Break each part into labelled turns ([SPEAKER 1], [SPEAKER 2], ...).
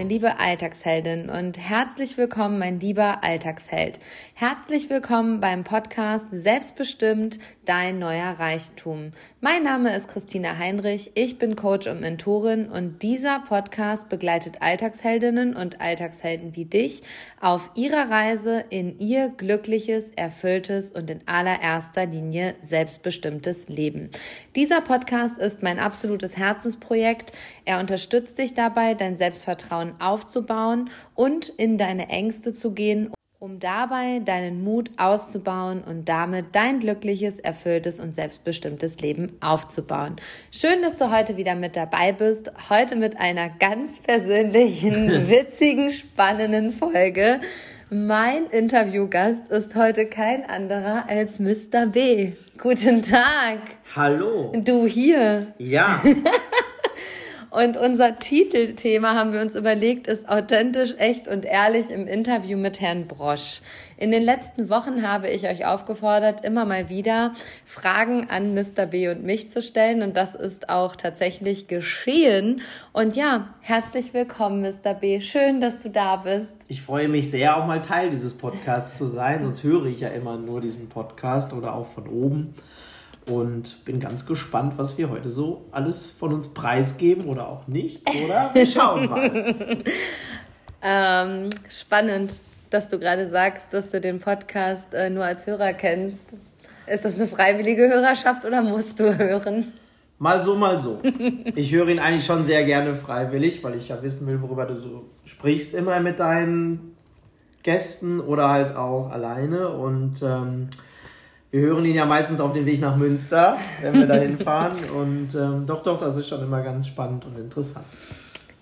[SPEAKER 1] meine liebe Alltagsheldin und herzlich willkommen, mein lieber Alltagsheld. Herzlich willkommen beim Podcast Selbstbestimmt, dein neuer Reichtum. Mein Name ist Christina Heinrich, ich bin Coach und Mentorin und dieser Podcast begleitet Alltagsheldinnen und Alltagshelden wie dich auf ihrer Reise in ihr glückliches, erfülltes und in allererster Linie selbstbestimmtes Leben. Dieser Podcast ist mein absolutes Herzensprojekt. Er unterstützt dich dabei, dein Selbstvertrauen aufzubauen und in deine Ängste zu gehen um dabei deinen Mut auszubauen und damit dein glückliches, erfülltes und selbstbestimmtes Leben aufzubauen. Schön, dass du heute wieder mit dabei bist. Heute mit einer ganz persönlichen, witzigen, spannenden Folge. Mein Interviewgast ist heute kein anderer als Mr. B. Guten Tag.
[SPEAKER 2] Hallo.
[SPEAKER 1] Du hier.
[SPEAKER 2] Ja.
[SPEAKER 1] Und unser Titelthema haben wir uns überlegt, ist authentisch, echt und ehrlich im Interview mit Herrn Brosch. In den letzten Wochen habe ich euch aufgefordert, immer mal wieder Fragen an Mr. B und mich zu stellen. Und das ist auch tatsächlich geschehen. Und ja, herzlich willkommen, Mr. B. Schön, dass du da bist.
[SPEAKER 2] Ich freue mich sehr, auch mal Teil dieses Podcasts zu sein. Sonst höre ich ja immer nur diesen Podcast oder auch von oben und bin ganz gespannt, was wir heute so alles von uns preisgeben oder auch nicht. Oder wir schauen mal.
[SPEAKER 1] ähm, spannend, dass du gerade sagst, dass du den Podcast äh, nur als Hörer kennst. Ist das eine freiwillige Hörerschaft oder musst du hören?
[SPEAKER 2] Mal so, mal so. Ich höre ihn eigentlich schon sehr gerne freiwillig, weil ich ja wissen will, worüber du so sprichst immer mit deinen Gästen oder halt auch alleine. Und ähm, wir hören ihn ja meistens auf dem Weg nach Münster, wenn wir dahin fahren. Und ähm, doch, doch, das ist schon immer ganz spannend und interessant.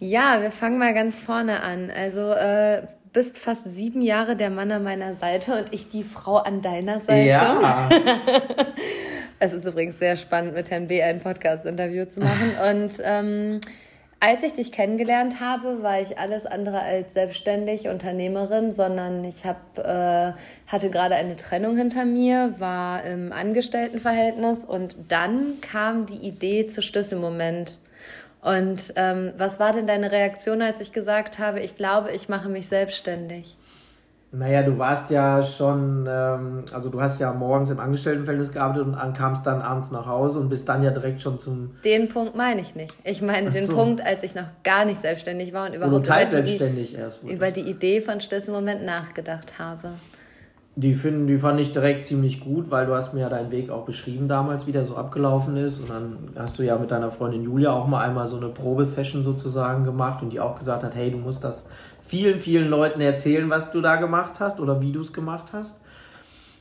[SPEAKER 1] Ja, wir fangen mal ganz vorne an. Also äh, bist fast sieben Jahre der Mann an meiner Seite und ich die Frau an deiner Seite. Ja. es ist übrigens sehr spannend, mit Herrn B. ein Podcast-Interview zu machen. Und ähm, als ich dich kennengelernt habe, war ich alles andere als selbstständig Unternehmerin, sondern ich hab, äh, hatte gerade eine Trennung hinter mir, war im Angestelltenverhältnis und dann kam die Idee zu Schlüsselmoment. Und ähm, was war denn deine Reaktion, als ich gesagt habe, ich glaube, ich mache mich selbstständig?
[SPEAKER 2] Naja, du warst ja schon, ähm, also du hast ja morgens im Angestelltenverhältnis gearbeitet und kamst dann abends nach Hause und bist dann ja direkt schon zum.
[SPEAKER 1] Den Punkt meine ich nicht. Ich meine so. den Punkt, als ich noch gar nicht selbstständig war und
[SPEAKER 2] überhaupt über die,
[SPEAKER 1] erst über die Idee von Schlüsselmoment nachgedacht habe.
[SPEAKER 2] Die, finden, die fand ich direkt ziemlich gut, weil du hast mir ja deinen Weg auch beschrieben damals, wie der so abgelaufen ist. Und dann hast du ja mit deiner Freundin Julia auch mal einmal so eine Probesession sozusagen gemacht und die auch gesagt hat, hey, du musst das vielen, vielen Leuten erzählen, was du da gemacht hast oder wie du es gemacht hast.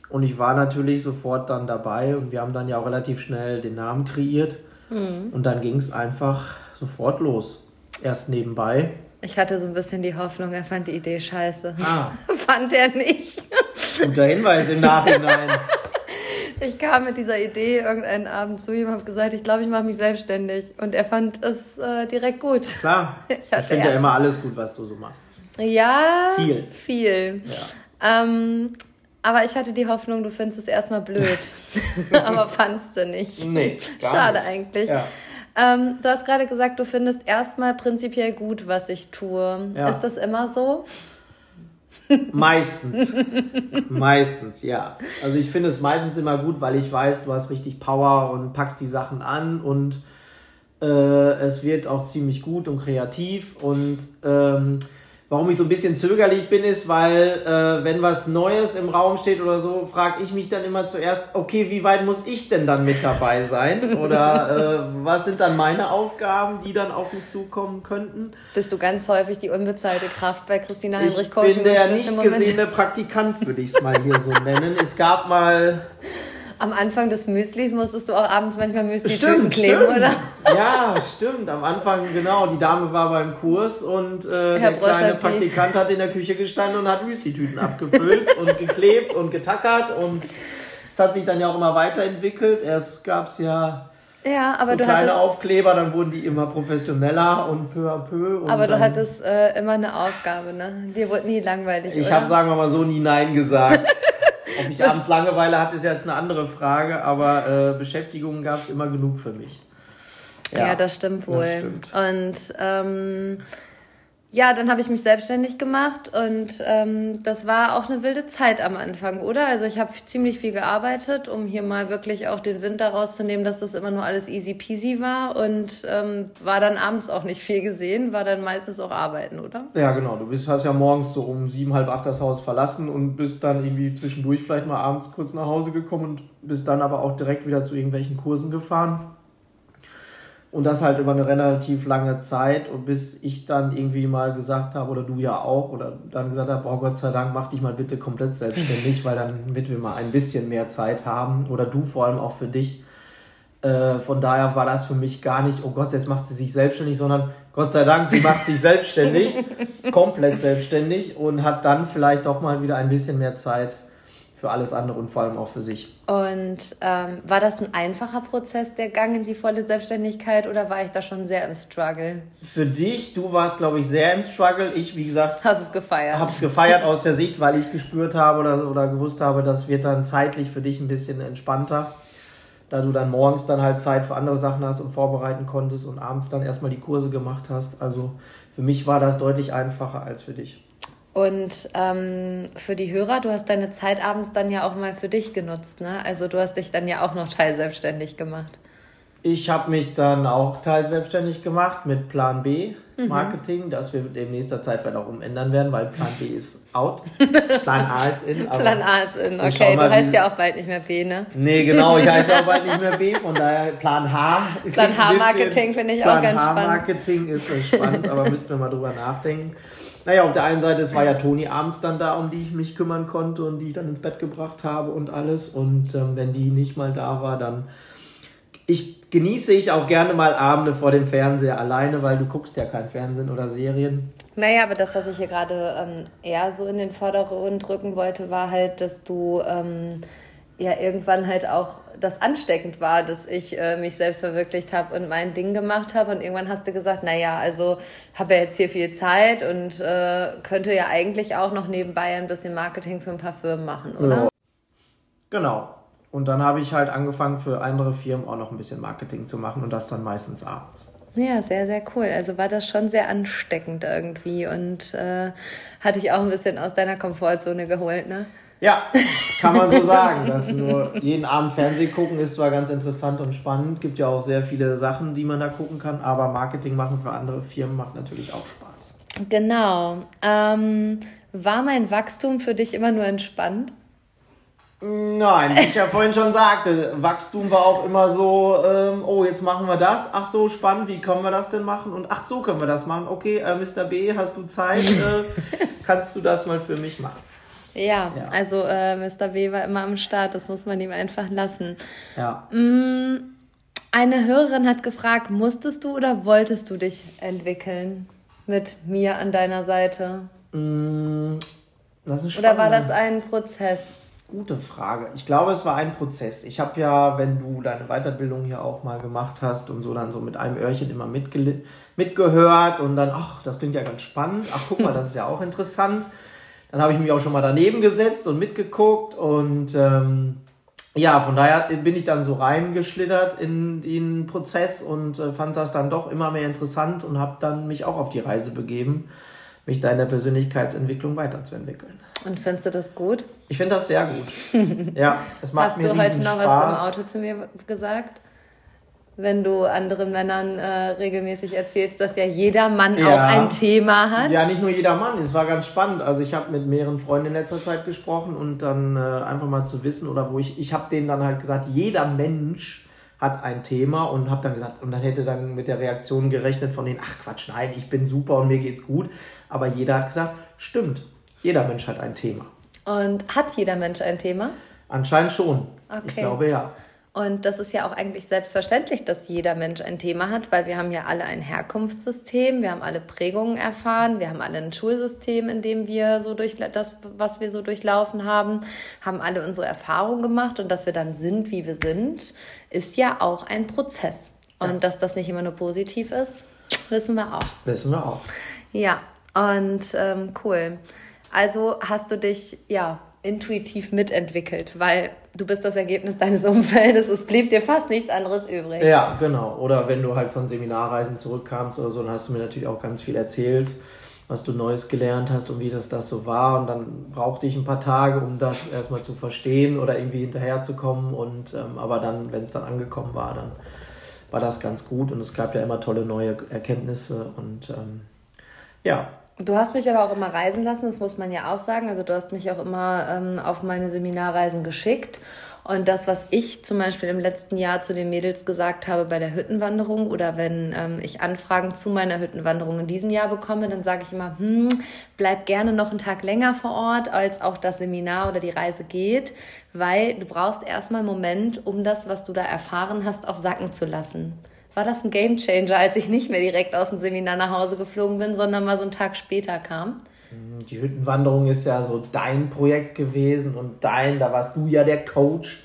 [SPEAKER 2] Und ich war natürlich sofort dann dabei und wir haben dann ja auch relativ schnell den Namen kreiert. Mhm. Und dann ging es einfach sofort los. Erst nebenbei.
[SPEAKER 1] Ich hatte so ein bisschen die Hoffnung, er fand die Idee scheiße. Ah. fand er nicht.
[SPEAKER 2] Guter Hinweis im Nachhinein.
[SPEAKER 1] Ich kam mit dieser Idee irgendeinen Abend zu ihm und habe gesagt, ich glaube, ich mache mich selbstständig. Und er fand es äh, direkt gut.
[SPEAKER 2] Klar. Ich, ich finde ja immer alles gut, was du so machst.
[SPEAKER 1] Ja.
[SPEAKER 2] Viel.
[SPEAKER 1] Viel. Ja. Ähm, aber ich hatte die Hoffnung, du findest es erstmal blöd. aber fandst du nicht.
[SPEAKER 2] Nee.
[SPEAKER 1] Schade
[SPEAKER 2] nicht.
[SPEAKER 1] eigentlich. Ja. Ähm, du hast gerade gesagt, du findest erstmal prinzipiell gut, was ich tue. Ja. Ist das immer so?
[SPEAKER 2] Meistens. meistens, ja. Also ich finde es meistens immer gut, weil ich weiß, du hast richtig Power und packst die Sachen an und äh, es wird auch ziemlich gut und kreativ und ähm, Warum ich so ein bisschen zögerlich bin, ist, weil äh, wenn was Neues im Raum steht oder so, frage ich mich dann immer zuerst, okay, wie weit muss ich denn dann mit dabei sein? Oder äh, was sind dann meine Aufgaben, die dann auf mich zukommen könnten?
[SPEAKER 1] Bist du ganz häufig die unbezahlte Kraft bei Christina Heinrich Coaching?
[SPEAKER 2] Ich bin der nicht gesehene Praktikant, würde ich es mal hier so nennen. Es gab mal
[SPEAKER 1] am Anfang des Müslis musstest du auch abends manchmal Müsli-Tüten kleben,
[SPEAKER 2] stimmt.
[SPEAKER 1] oder?
[SPEAKER 2] Ja, stimmt. Am Anfang, genau. Die Dame war beim Kurs und äh, der kleine Praktikant hat in der Küche gestanden und hat Müsli-Tüten abgefüllt und geklebt und getackert und es hat sich dann ja auch immer weiterentwickelt. Erst gab es ja
[SPEAKER 1] ja, aber
[SPEAKER 2] so
[SPEAKER 1] du
[SPEAKER 2] kleine Aufkleber, dann wurden die immer professioneller und peu à peu.
[SPEAKER 1] aber du hattest äh, immer eine Aufgabe, ne? Dir wurde nie langweilig.
[SPEAKER 2] Ich habe, sagen wir mal so, nie Nein gesagt. Ob ich abends Langeweile hatte, ist jetzt eine andere Frage, aber äh, Beschäftigungen gab es immer genug für mich.
[SPEAKER 1] Ja, ja das stimmt wohl. Das stimmt. Und ähm, ja, dann habe ich mich selbstständig gemacht und ähm, das war auch eine wilde Zeit am Anfang, oder? Also ich habe ziemlich viel gearbeitet, um hier mal wirklich auch den Wind daraus zu nehmen, dass das immer nur alles easy peasy war und ähm, war dann abends auch nicht viel gesehen, war dann meistens auch arbeiten, oder?
[SPEAKER 2] Ja, genau. Du bist, hast ja morgens so um sieben, halb acht das Haus verlassen und bist dann irgendwie zwischendurch vielleicht mal abends kurz nach Hause gekommen und bist dann aber auch direkt wieder zu irgendwelchen Kursen gefahren. Und das halt über eine relativ lange Zeit und bis ich dann irgendwie mal gesagt habe, oder du ja auch, oder dann gesagt habe, oh Gott sei Dank, mach dich mal bitte komplett selbstständig, weil dann damit wir mal ein bisschen mehr Zeit haben. Oder du vor allem auch für dich. Äh, von daher war das für mich gar nicht, oh Gott, jetzt macht sie sich selbstständig, sondern Gott sei Dank, sie macht sich selbstständig, komplett selbstständig und hat dann vielleicht doch mal wieder ein bisschen mehr Zeit für alles andere und vor allem auch für sich.
[SPEAKER 1] Und ähm, war das ein einfacher Prozess, der Gang in die volle Selbstständigkeit, oder war ich da schon sehr im Struggle?
[SPEAKER 2] Für dich, du warst, glaube ich, sehr im Struggle. Ich, wie gesagt,
[SPEAKER 1] hast es gefeiert.
[SPEAKER 2] Habe es gefeiert aus der Sicht, weil ich gespürt habe oder, oder gewusst habe, das wird dann zeitlich für dich ein bisschen entspannter, da du dann morgens dann halt Zeit für andere Sachen hast und vorbereiten konntest und abends dann erstmal die Kurse gemacht hast. Also für mich war das deutlich einfacher als für dich.
[SPEAKER 1] Und ähm, für die Hörer, du hast deine Zeit abends dann ja auch mal für dich genutzt, ne? Also du hast dich dann ja auch noch teilselbstständig gemacht.
[SPEAKER 2] Ich habe mich dann auch teilselbstständig gemacht mit Plan B mhm. Marketing, mhm. das wir in nächster Zeit vielleicht auch umändern werden, weil Plan B ist out. Plan A ist in.
[SPEAKER 1] Plan A ist in, okay. Du heißt ja auch bald nicht mehr B, ne?
[SPEAKER 2] Nee, genau, ich heiße auch bald nicht mehr B, von daher Plan H.
[SPEAKER 1] Plan H Marketing finde ich Plan auch ganz H spannend.
[SPEAKER 2] Plan H Marketing ist spannend, aber müssten wir mal drüber nachdenken. Naja, auf der einen Seite, es war ja Toni abends dann da, um die ich mich kümmern konnte und die ich dann ins Bett gebracht habe und alles. Und ähm, wenn die nicht mal da war, dann. Ich genieße ich auch gerne mal Abende vor dem Fernseher alleine, weil du guckst ja kein Fernsehen oder Serien.
[SPEAKER 1] Naja, aber das, was ich hier gerade ähm, eher so in den Vordergrund drücken wollte, war halt, dass du ähm, ja irgendwann halt auch das ansteckend war, dass ich äh, mich selbst verwirklicht habe und mein Ding gemacht habe. Und irgendwann hast du gesagt, naja, also habe ja jetzt hier viel Zeit und äh, könnte ja eigentlich auch noch nebenbei ein bisschen Marketing für ein paar Firmen machen, oder?
[SPEAKER 2] Genau. Und dann habe ich halt angefangen, für andere Firmen auch noch ein bisschen Marketing zu machen und das dann meistens abends.
[SPEAKER 1] Ja, sehr, sehr cool. Also war das schon sehr ansteckend irgendwie und äh, hatte ich auch ein bisschen aus deiner Komfortzone geholt, ne?
[SPEAKER 2] Ja, kann man so sagen. Dass nur jeden Abend Fernsehen gucken ist zwar ganz interessant und spannend, gibt ja auch sehr viele Sachen, die man da gucken kann, aber Marketing machen für andere Firmen macht natürlich auch Spaß.
[SPEAKER 1] Genau. Ähm, war mein Wachstum für dich immer nur entspannt?
[SPEAKER 2] Nein, wie ich ja vorhin schon sagte, Wachstum war auch immer so, ähm, oh, jetzt machen wir das, ach so, spannend, wie können wir das denn machen? Und ach so können wir das machen, okay, äh, Mr. B, hast du Zeit, äh, kannst du das mal für mich machen?
[SPEAKER 1] Ja, ja. also äh, Mr. B war immer am Start, das muss man ihm einfach lassen. Ja. Mm, eine Hörerin hat gefragt, musstest du oder wolltest du dich entwickeln mit mir an deiner Seite? Mm, das ist oder war das ein Prozess?
[SPEAKER 2] Gute Frage. Ich glaube, es war ein Prozess. Ich habe ja, wenn du deine Weiterbildung hier auch mal gemacht hast und so, dann so mit einem Öhrchen immer mitgehört und dann, ach, das klingt ja ganz spannend. Ach, guck mal, das ist ja auch interessant. Dann habe ich mich auch schon mal daneben gesetzt und mitgeguckt und ähm, ja, von daher bin ich dann so reingeschlittert in den Prozess und äh, fand das dann doch immer mehr interessant und habe dann mich auch auf die Reise begeben, mich da in der Persönlichkeitsentwicklung weiterzuentwickeln.
[SPEAKER 1] Und findest du das gut?
[SPEAKER 2] Ich finde das sehr gut. ja,
[SPEAKER 1] es macht Hast mir du heute noch Spaß. was im Auto zu mir gesagt? Wenn du anderen Männern äh, regelmäßig erzählst, dass ja jeder Mann ja. auch ein Thema hat.
[SPEAKER 2] Ja, nicht nur jeder Mann. Es war ganz spannend. Also ich habe mit mehreren Freunden in letzter Zeit gesprochen und dann äh, einfach mal zu wissen oder wo ich, ich habe denen dann halt gesagt, jeder Mensch hat ein Thema und habe dann gesagt, und dann hätte dann mit der Reaktion gerechnet von denen, ach Quatsch, nein, ich bin super und mir geht's gut. Aber jeder hat gesagt, stimmt, jeder Mensch hat ein Thema.
[SPEAKER 1] Und hat jeder Mensch ein Thema?
[SPEAKER 2] Anscheinend schon. Okay. Ich glaube ja.
[SPEAKER 1] Und das ist ja auch eigentlich selbstverständlich, dass jeder Mensch ein Thema hat, weil wir haben ja alle ein Herkunftssystem, wir haben alle Prägungen erfahren, wir haben alle ein Schulsystem, in dem wir so durch das, was wir so durchlaufen haben, haben alle unsere Erfahrungen gemacht und dass wir dann sind, wie wir sind, ist ja auch ein Prozess. Und ja. dass das nicht immer nur positiv ist, wissen wir auch.
[SPEAKER 2] Wissen wir auch.
[SPEAKER 1] Ja, und ähm, cool. Also hast du dich ja intuitiv mitentwickelt, weil du bist das Ergebnis deines Umfeldes, es blieb dir fast nichts anderes übrig.
[SPEAKER 2] Ja, genau. Oder wenn du halt von Seminarreisen zurückkamst oder so, dann hast du mir natürlich auch ganz viel erzählt. was du Neues gelernt hast und wie das, das so war. Und dann brauchte ich ein paar Tage, um das erstmal zu verstehen oder irgendwie hinterherzukommen. Und ähm, aber dann, wenn es dann angekommen war, dann war das ganz gut und es gab ja immer tolle neue Erkenntnisse und ähm, ja.
[SPEAKER 1] Du hast mich aber auch immer reisen lassen, das muss man ja auch sagen. Also du hast mich auch immer ähm, auf meine Seminarreisen geschickt. Und das, was ich zum Beispiel im letzten Jahr zu den Mädels gesagt habe bei der Hüttenwanderung oder wenn ähm, ich Anfragen zu meiner Hüttenwanderung in diesem Jahr bekomme, dann sage ich immer, hm, bleib gerne noch einen Tag länger vor Ort, als auch das Seminar oder die Reise geht, weil du brauchst erstmal einen Moment, um das, was du da erfahren hast, auch sacken zu lassen war das ein Gamechanger, als ich nicht mehr direkt aus dem Seminar nach Hause geflogen bin, sondern mal so einen Tag später kam?
[SPEAKER 2] Die Hüttenwanderung ist ja so dein Projekt gewesen und dein, da warst du ja der Coach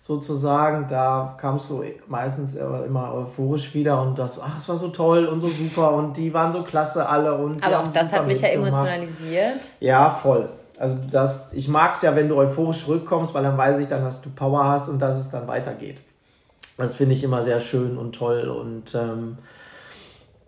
[SPEAKER 2] sozusagen. Da kamst du meistens immer euphorisch wieder und das, ach, es war so toll und so super und die waren so klasse alle und.
[SPEAKER 1] Aber auch das hat mich ja emotionalisiert.
[SPEAKER 2] Ja, voll. Also das, ich mag es ja, wenn du euphorisch zurückkommst, weil dann weiß ich dann, dass du Power hast und dass es dann weitergeht. Das finde ich immer sehr schön und toll und ähm,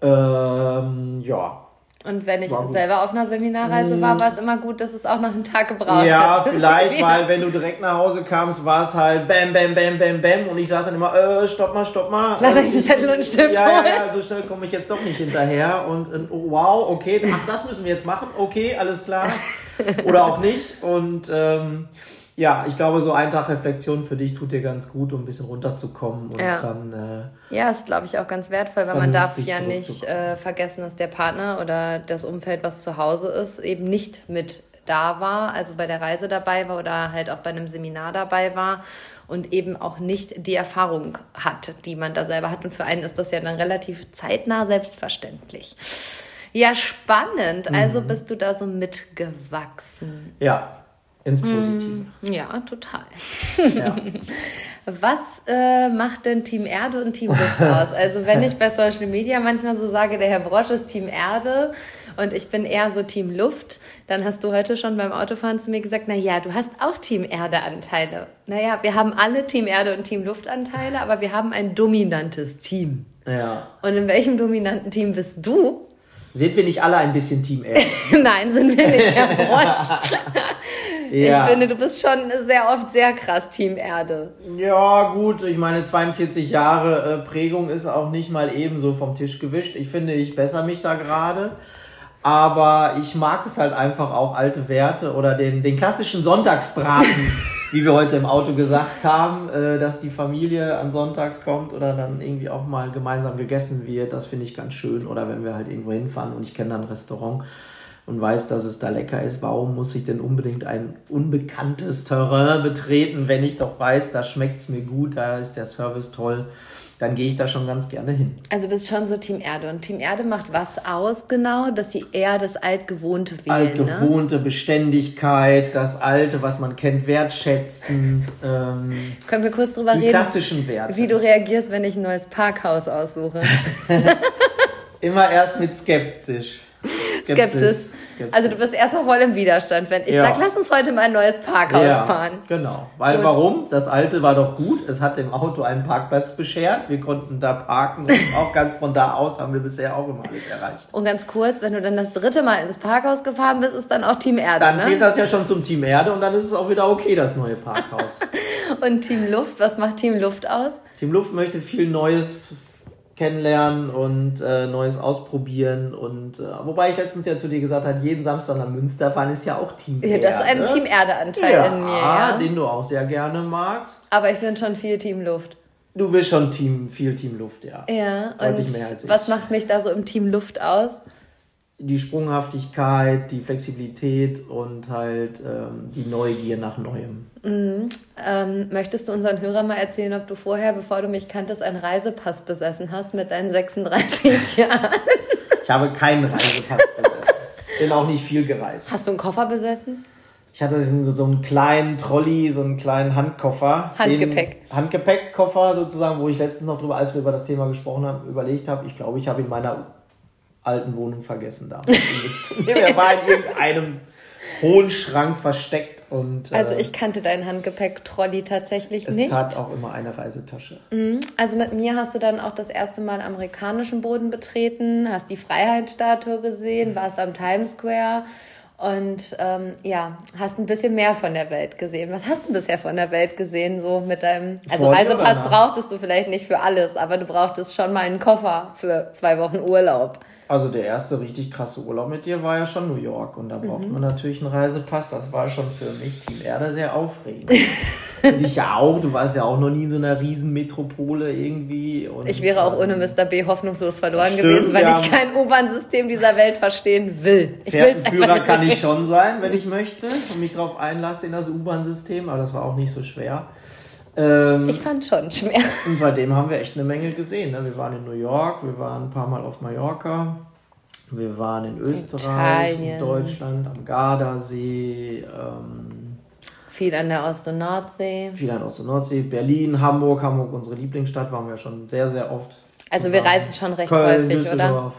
[SPEAKER 2] ähm, ja,
[SPEAKER 1] und wenn ich selber auf einer Seminarreise war, war es immer gut, dass es auch noch einen Tag gebraucht
[SPEAKER 2] ja, hat. Ja, vielleicht, weil wenn du direkt nach Hause kamst, war es halt bam, bam, bam, bam, bam und ich saß dann immer, äh, stopp mal, stopp mal.
[SPEAKER 1] Lass euch einen Zettel und Stift
[SPEAKER 2] ja, ja, ja, so schnell komme ich jetzt doch nicht hinterher und, und oh, wow, okay, ach, das müssen wir jetzt machen, okay, alles klar. Oder auch nicht und ähm, ja, ich glaube, so ein Tag Reflexion für dich tut dir ganz gut, um ein bisschen runterzukommen und
[SPEAKER 1] ja.
[SPEAKER 2] dann.
[SPEAKER 1] Äh, ja, ist, glaube ich, auch ganz wertvoll, weil man darf ja nicht äh, vergessen, dass der Partner oder das Umfeld, was zu Hause ist, eben nicht mit da war, also bei der Reise dabei war oder halt auch bei einem Seminar dabei war und eben auch nicht die Erfahrung hat, die man da selber hat. Und für einen ist das ja dann relativ zeitnah selbstverständlich. Ja, spannend. Also mhm. bist du da so mitgewachsen.
[SPEAKER 2] Ja, ins Positive.
[SPEAKER 1] Mm, ja, total. Ja. Was äh, macht denn Team Erde und Team Luft aus? Also wenn ich bei Social Media manchmal so sage, der Herr Brosch ist Team Erde und ich bin eher so Team Luft, dann hast du heute schon beim Autofahren zu mir gesagt, na ja, du hast auch Team Erde Anteile. Naja, wir haben alle Team Erde und Team Luft Anteile, aber wir haben ein dominantes Team.
[SPEAKER 2] Ja.
[SPEAKER 1] Und in welchem dominanten Team bist du?
[SPEAKER 2] Sind wir nicht alle ein bisschen Team Erde?
[SPEAKER 1] Nein, sind wir nicht, Herr Brosch. Ja. Ich finde, du bist schon sehr oft sehr krass Team Erde.
[SPEAKER 2] Ja, gut, ich meine, 42 Jahre äh, Prägung ist auch nicht mal ebenso vom Tisch gewischt. Ich finde, ich bessere mich da gerade. Aber ich mag es halt einfach auch, alte Werte oder den, den klassischen Sonntagsbraten, wie wir heute im Auto gesagt haben, äh, dass die Familie an Sonntags kommt oder dann irgendwie auch mal gemeinsam gegessen wird. Das finde ich ganz schön. Oder wenn wir halt irgendwo hinfahren und ich kenne dann ein Restaurant und weiß, dass es da lecker ist, warum muss ich denn unbedingt ein unbekanntes Terrain betreten, wenn ich doch weiß, da schmeckt es mir gut, da ist der Service toll, dann gehe ich da schon ganz gerne hin.
[SPEAKER 1] Also bist schon so Team Erde. Und Team Erde macht was aus genau, dass sie eher das Altgewohnte wählen.
[SPEAKER 2] Ne? Altgewohnte, ne? Beständigkeit, das Alte, was man kennt, wertschätzend. Ähm,
[SPEAKER 1] Können wir kurz drüber
[SPEAKER 2] die
[SPEAKER 1] reden?
[SPEAKER 2] klassischen Werte.
[SPEAKER 1] Wie du reagierst, wenn ich ein neues Parkhaus aussuche.
[SPEAKER 2] Immer erst mit skeptisch.
[SPEAKER 1] Skepsis. Skepsis. Also du bist erstmal voll im Widerstand, wenn ich ja. sage, lass uns heute mal ein neues Parkhaus ja, fahren.
[SPEAKER 2] Genau. Weil gut. warum? Das alte war doch gut. Es hat dem Auto einen Parkplatz beschert. Wir konnten da parken und auch ganz von da aus haben wir bisher auch immer alles erreicht.
[SPEAKER 1] Und ganz kurz, wenn du dann das dritte Mal ins Parkhaus gefahren bist, ist dann auch Team Erde.
[SPEAKER 2] Dann
[SPEAKER 1] ne?
[SPEAKER 2] zählt das ja schon zum Team Erde und dann ist es auch wieder okay, das neue Parkhaus.
[SPEAKER 1] und Team Luft, was macht Team Luft aus?
[SPEAKER 2] Team Luft möchte viel Neues kennenlernen und äh, Neues ausprobieren. Und äh, wobei ich letztens ja zu dir gesagt habe, jeden Samstag nach Münster fahren ist ja auch Team
[SPEAKER 1] Erde. Ja, das ist ein Team Erde-Anteil ja, in mir, ja.
[SPEAKER 2] Den du auch sehr gerne magst.
[SPEAKER 1] Aber ich bin schon viel Team Luft.
[SPEAKER 2] Du bist schon Team, viel Team Luft, ja.
[SPEAKER 1] Ja, Deutlich und mehr als ich. was macht mich da so im Team Luft aus?
[SPEAKER 2] Die Sprunghaftigkeit, die Flexibilität und halt ähm, die Neugier nach Neuem.
[SPEAKER 1] Mhm. Ähm, möchtest du unseren Hörern mal erzählen, ob du vorher, bevor du mich kanntest, einen Reisepass besessen hast mit deinen 36 Jahren?
[SPEAKER 2] Ich habe keinen Reisepass besessen. Bin auch nicht viel gereist.
[SPEAKER 1] Hast du einen Koffer besessen?
[SPEAKER 2] Ich hatte so einen kleinen Trolley, so einen kleinen Handkoffer.
[SPEAKER 1] Handgepäck.
[SPEAKER 2] Handgepäckkoffer sozusagen, wo ich letztens noch drüber, als wir über das Thema gesprochen haben, überlegt habe. Ich glaube, ich habe in meiner alten Wohnung vergessen da. er war in irgendeinem hohen Schrank versteckt. Und,
[SPEAKER 1] also ich kannte deinen Handgepäck-Trolley tatsächlich
[SPEAKER 2] es
[SPEAKER 1] nicht.
[SPEAKER 2] Es tat auch immer eine Reisetasche.
[SPEAKER 1] Mhm. Also mit mir hast du dann auch das erste Mal amerikanischen Boden betreten, hast die Freiheitsstatue gesehen, warst am Times Square und ähm, ja, hast ein bisschen mehr von der Welt gesehen. Was hast du bisher von der Welt gesehen, so mit deinem. Also Vor Reisepass brauchtest du vielleicht nicht für alles, aber du brauchtest schon mal einen Koffer für zwei Wochen Urlaub.
[SPEAKER 2] Also der erste richtig krasse Urlaub mit dir war ja schon New York und da braucht mhm. man natürlich einen Reisepass. Das war schon für mich Team Erde sehr aufregend. für dich ja auch. Du warst ja auch noch nie in so einer Riesenmetropole irgendwie. Und,
[SPEAKER 1] ich wäre auch ohne ähm, Mr. B hoffnungslos verloren stimmt, gewesen, weil ich kein U-Bahn-System dieser Welt verstehen will.
[SPEAKER 2] Ich kann ich schon sein, wenn ich möchte und mich darauf einlasse in das U-Bahn-System, aber das war auch nicht so schwer.
[SPEAKER 1] Ähm, ich fand schon schwer.
[SPEAKER 2] Und seitdem haben wir echt eine Menge gesehen. Ne? Wir waren in New York, wir waren ein paar Mal auf Mallorca, wir waren in Österreich, Italien. in Deutschland, am Gardasee. Ähm,
[SPEAKER 1] viel an der Ost- und Nordsee.
[SPEAKER 2] Viel an der Ost- und Nordsee. Berlin, Hamburg, Hamburg, unsere Lieblingsstadt, waren wir schon sehr, sehr oft.
[SPEAKER 1] Also wir reisen schon recht Köln, häufig,
[SPEAKER 2] Düsseldorf. oder?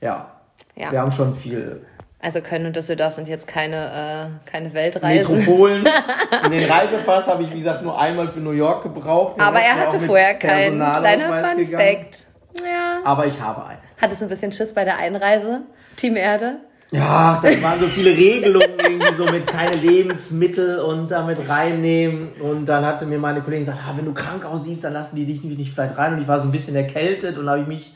[SPEAKER 2] Ja. ja. Wir haben schon viel
[SPEAKER 1] also Köln und Düsseldorf sind jetzt keine, äh, keine Weltreisen.
[SPEAKER 2] Metropolen. Den Reisepass habe ich, wie gesagt, nur einmal für New York gebraucht.
[SPEAKER 1] Aber er hatte vorher keinen. Kleiner Fun Fact.
[SPEAKER 2] Ja. Aber ich habe einen.
[SPEAKER 1] Hat es ein bisschen Schiss bei der Einreise? Team Erde?
[SPEAKER 2] Ja, das waren so viele Regelungen, irgendwie so mit keine Lebensmittel und damit reinnehmen. Und dann hatte mir meine Kollegin gesagt, ah, wenn du krank aussiehst, dann lassen die dich nicht vielleicht rein. Und ich war so ein bisschen erkältet und habe ich mich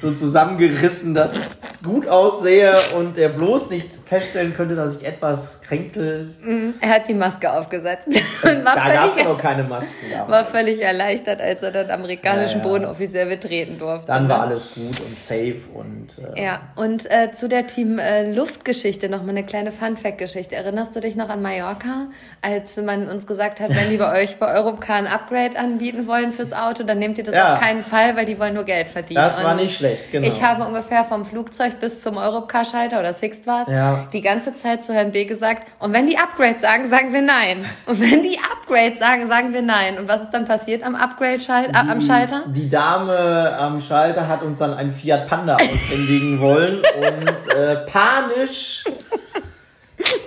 [SPEAKER 2] so zusammengerissen, dass ich gut aussehe und er bloß nicht feststellen könnte, dass ich etwas kränkel.
[SPEAKER 1] Mhm. Er hat die Maske aufgesetzt.
[SPEAKER 2] Und war da gab es noch keine Masken.
[SPEAKER 1] Damals. War völlig erleichtert, als er den amerikanischen ja, ja. Boden offiziell betreten durfte.
[SPEAKER 2] Dann war ne? alles gut und safe und.
[SPEAKER 1] Äh, ja, und äh, zu der Team äh, Luftgeschichte noch mal eine kleine Fun-Fact-Geschichte. Erinnerst du dich noch an Mallorca, als man uns gesagt hat, wenn die bei euch bei Europcar ein Upgrade anbieten wollen fürs Auto, dann nehmt ihr das ja. auf keinen Fall, weil die wollen nur Geld verdienen.
[SPEAKER 2] Das war nicht schlecht, genau.
[SPEAKER 1] Ich habe ungefähr vom Flugzeug bis zum Europcar-Schalter oder Sixt war es, ja. Die ganze Zeit zu Herrn B gesagt, und wenn die Upgrade sagen, sagen wir nein. Und wenn die Upgrade sagen, sagen wir nein. Und was ist dann passiert am Upgrade-Schalter, äh, am Schalter?
[SPEAKER 2] Die Dame am Schalter hat uns dann ein Fiat Panda aushändigen wollen und äh, panisch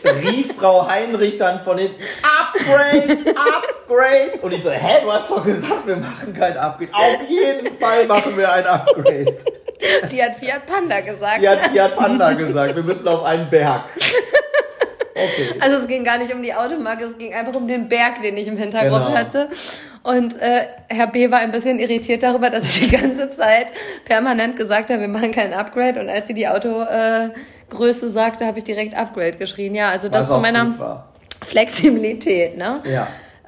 [SPEAKER 2] rief Frau Heinrich dann von hinten, Upgrade, Upgrade. Und ich so, hä, du hast doch gesagt, wir machen kein Upgrade. Auf jeden Fall machen wir ein Upgrade.
[SPEAKER 1] Die hat Fiat Panda gesagt.
[SPEAKER 2] Die hat Fiat Panda gesagt, wir müssen auf einen Berg.
[SPEAKER 1] Okay. Also es ging gar nicht um die Automarke, es ging einfach um den Berg, den ich im Hintergrund genau. hatte. Und äh, Herr B. war ein bisschen irritiert darüber, dass ich die ganze Zeit permanent gesagt habe, wir machen kein Upgrade. Und als sie die Autogröße äh, sagte, habe ich direkt Upgrade geschrien. Ja, also das zu meiner Flexibilität. Ne?
[SPEAKER 2] Ja.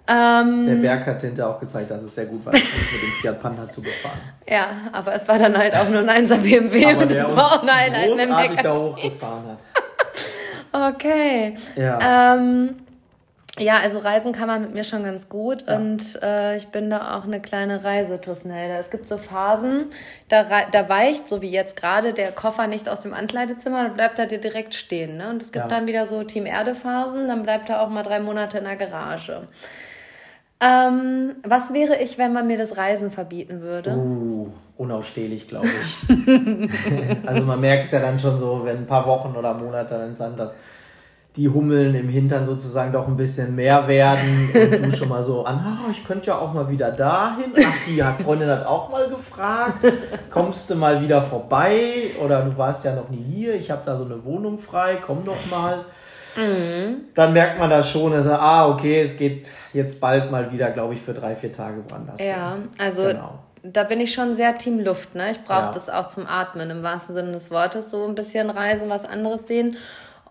[SPEAKER 2] Ähm, der Berg hat hinterher auch gezeigt, dass es sehr gut war, mit dem Fiat Panda zu befahren.
[SPEAKER 1] Ja, aber es war dann halt auch nur ein 1er BMW
[SPEAKER 2] aber und das war auch ein Highlight. Großartig da hochgefahren hat.
[SPEAKER 1] Okay. Ja. Ähm, ja, also Reisen kann man mit mir schon ganz gut ja. und äh, ich bin da auch eine kleine Reisetusnelda. Es gibt so Phasen, da, da weicht, so wie jetzt gerade, der Koffer nicht aus dem Ankleidezimmer, da bleibt er dir direkt stehen. Ne? Und es gibt ja. dann wieder so Team Erde Phasen, dann bleibt er auch mal drei Monate in der Garage. Ähm, was wäre ich, wenn man mir das Reisen verbieten würde?
[SPEAKER 2] Uh, unausstehlich, glaube ich. also man merkt es ja dann schon so, wenn ein paar Wochen oder Monate dann sind, dass die Hummeln im Hintern sozusagen doch ein bisschen mehr werden und du schon mal so an, oh, ich könnte ja auch mal wieder dahin. Ach, die hat Freundin hat auch mal gefragt, kommst du mal wieder vorbei oder du warst ja noch nie hier, ich habe da so eine Wohnung frei, komm doch mal. Mhm. Dann merkt man das schon, also, ah, okay, es geht jetzt bald mal wieder, glaube ich, für drei, vier Tage woanders.
[SPEAKER 1] Ja, also genau. da bin ich schon sehr Team Luft. Ne? Ich brauche ja. das auch zum Atmen im wahrsten Sinne des Wortes, so ein bisschen reisen, was anderes sehen.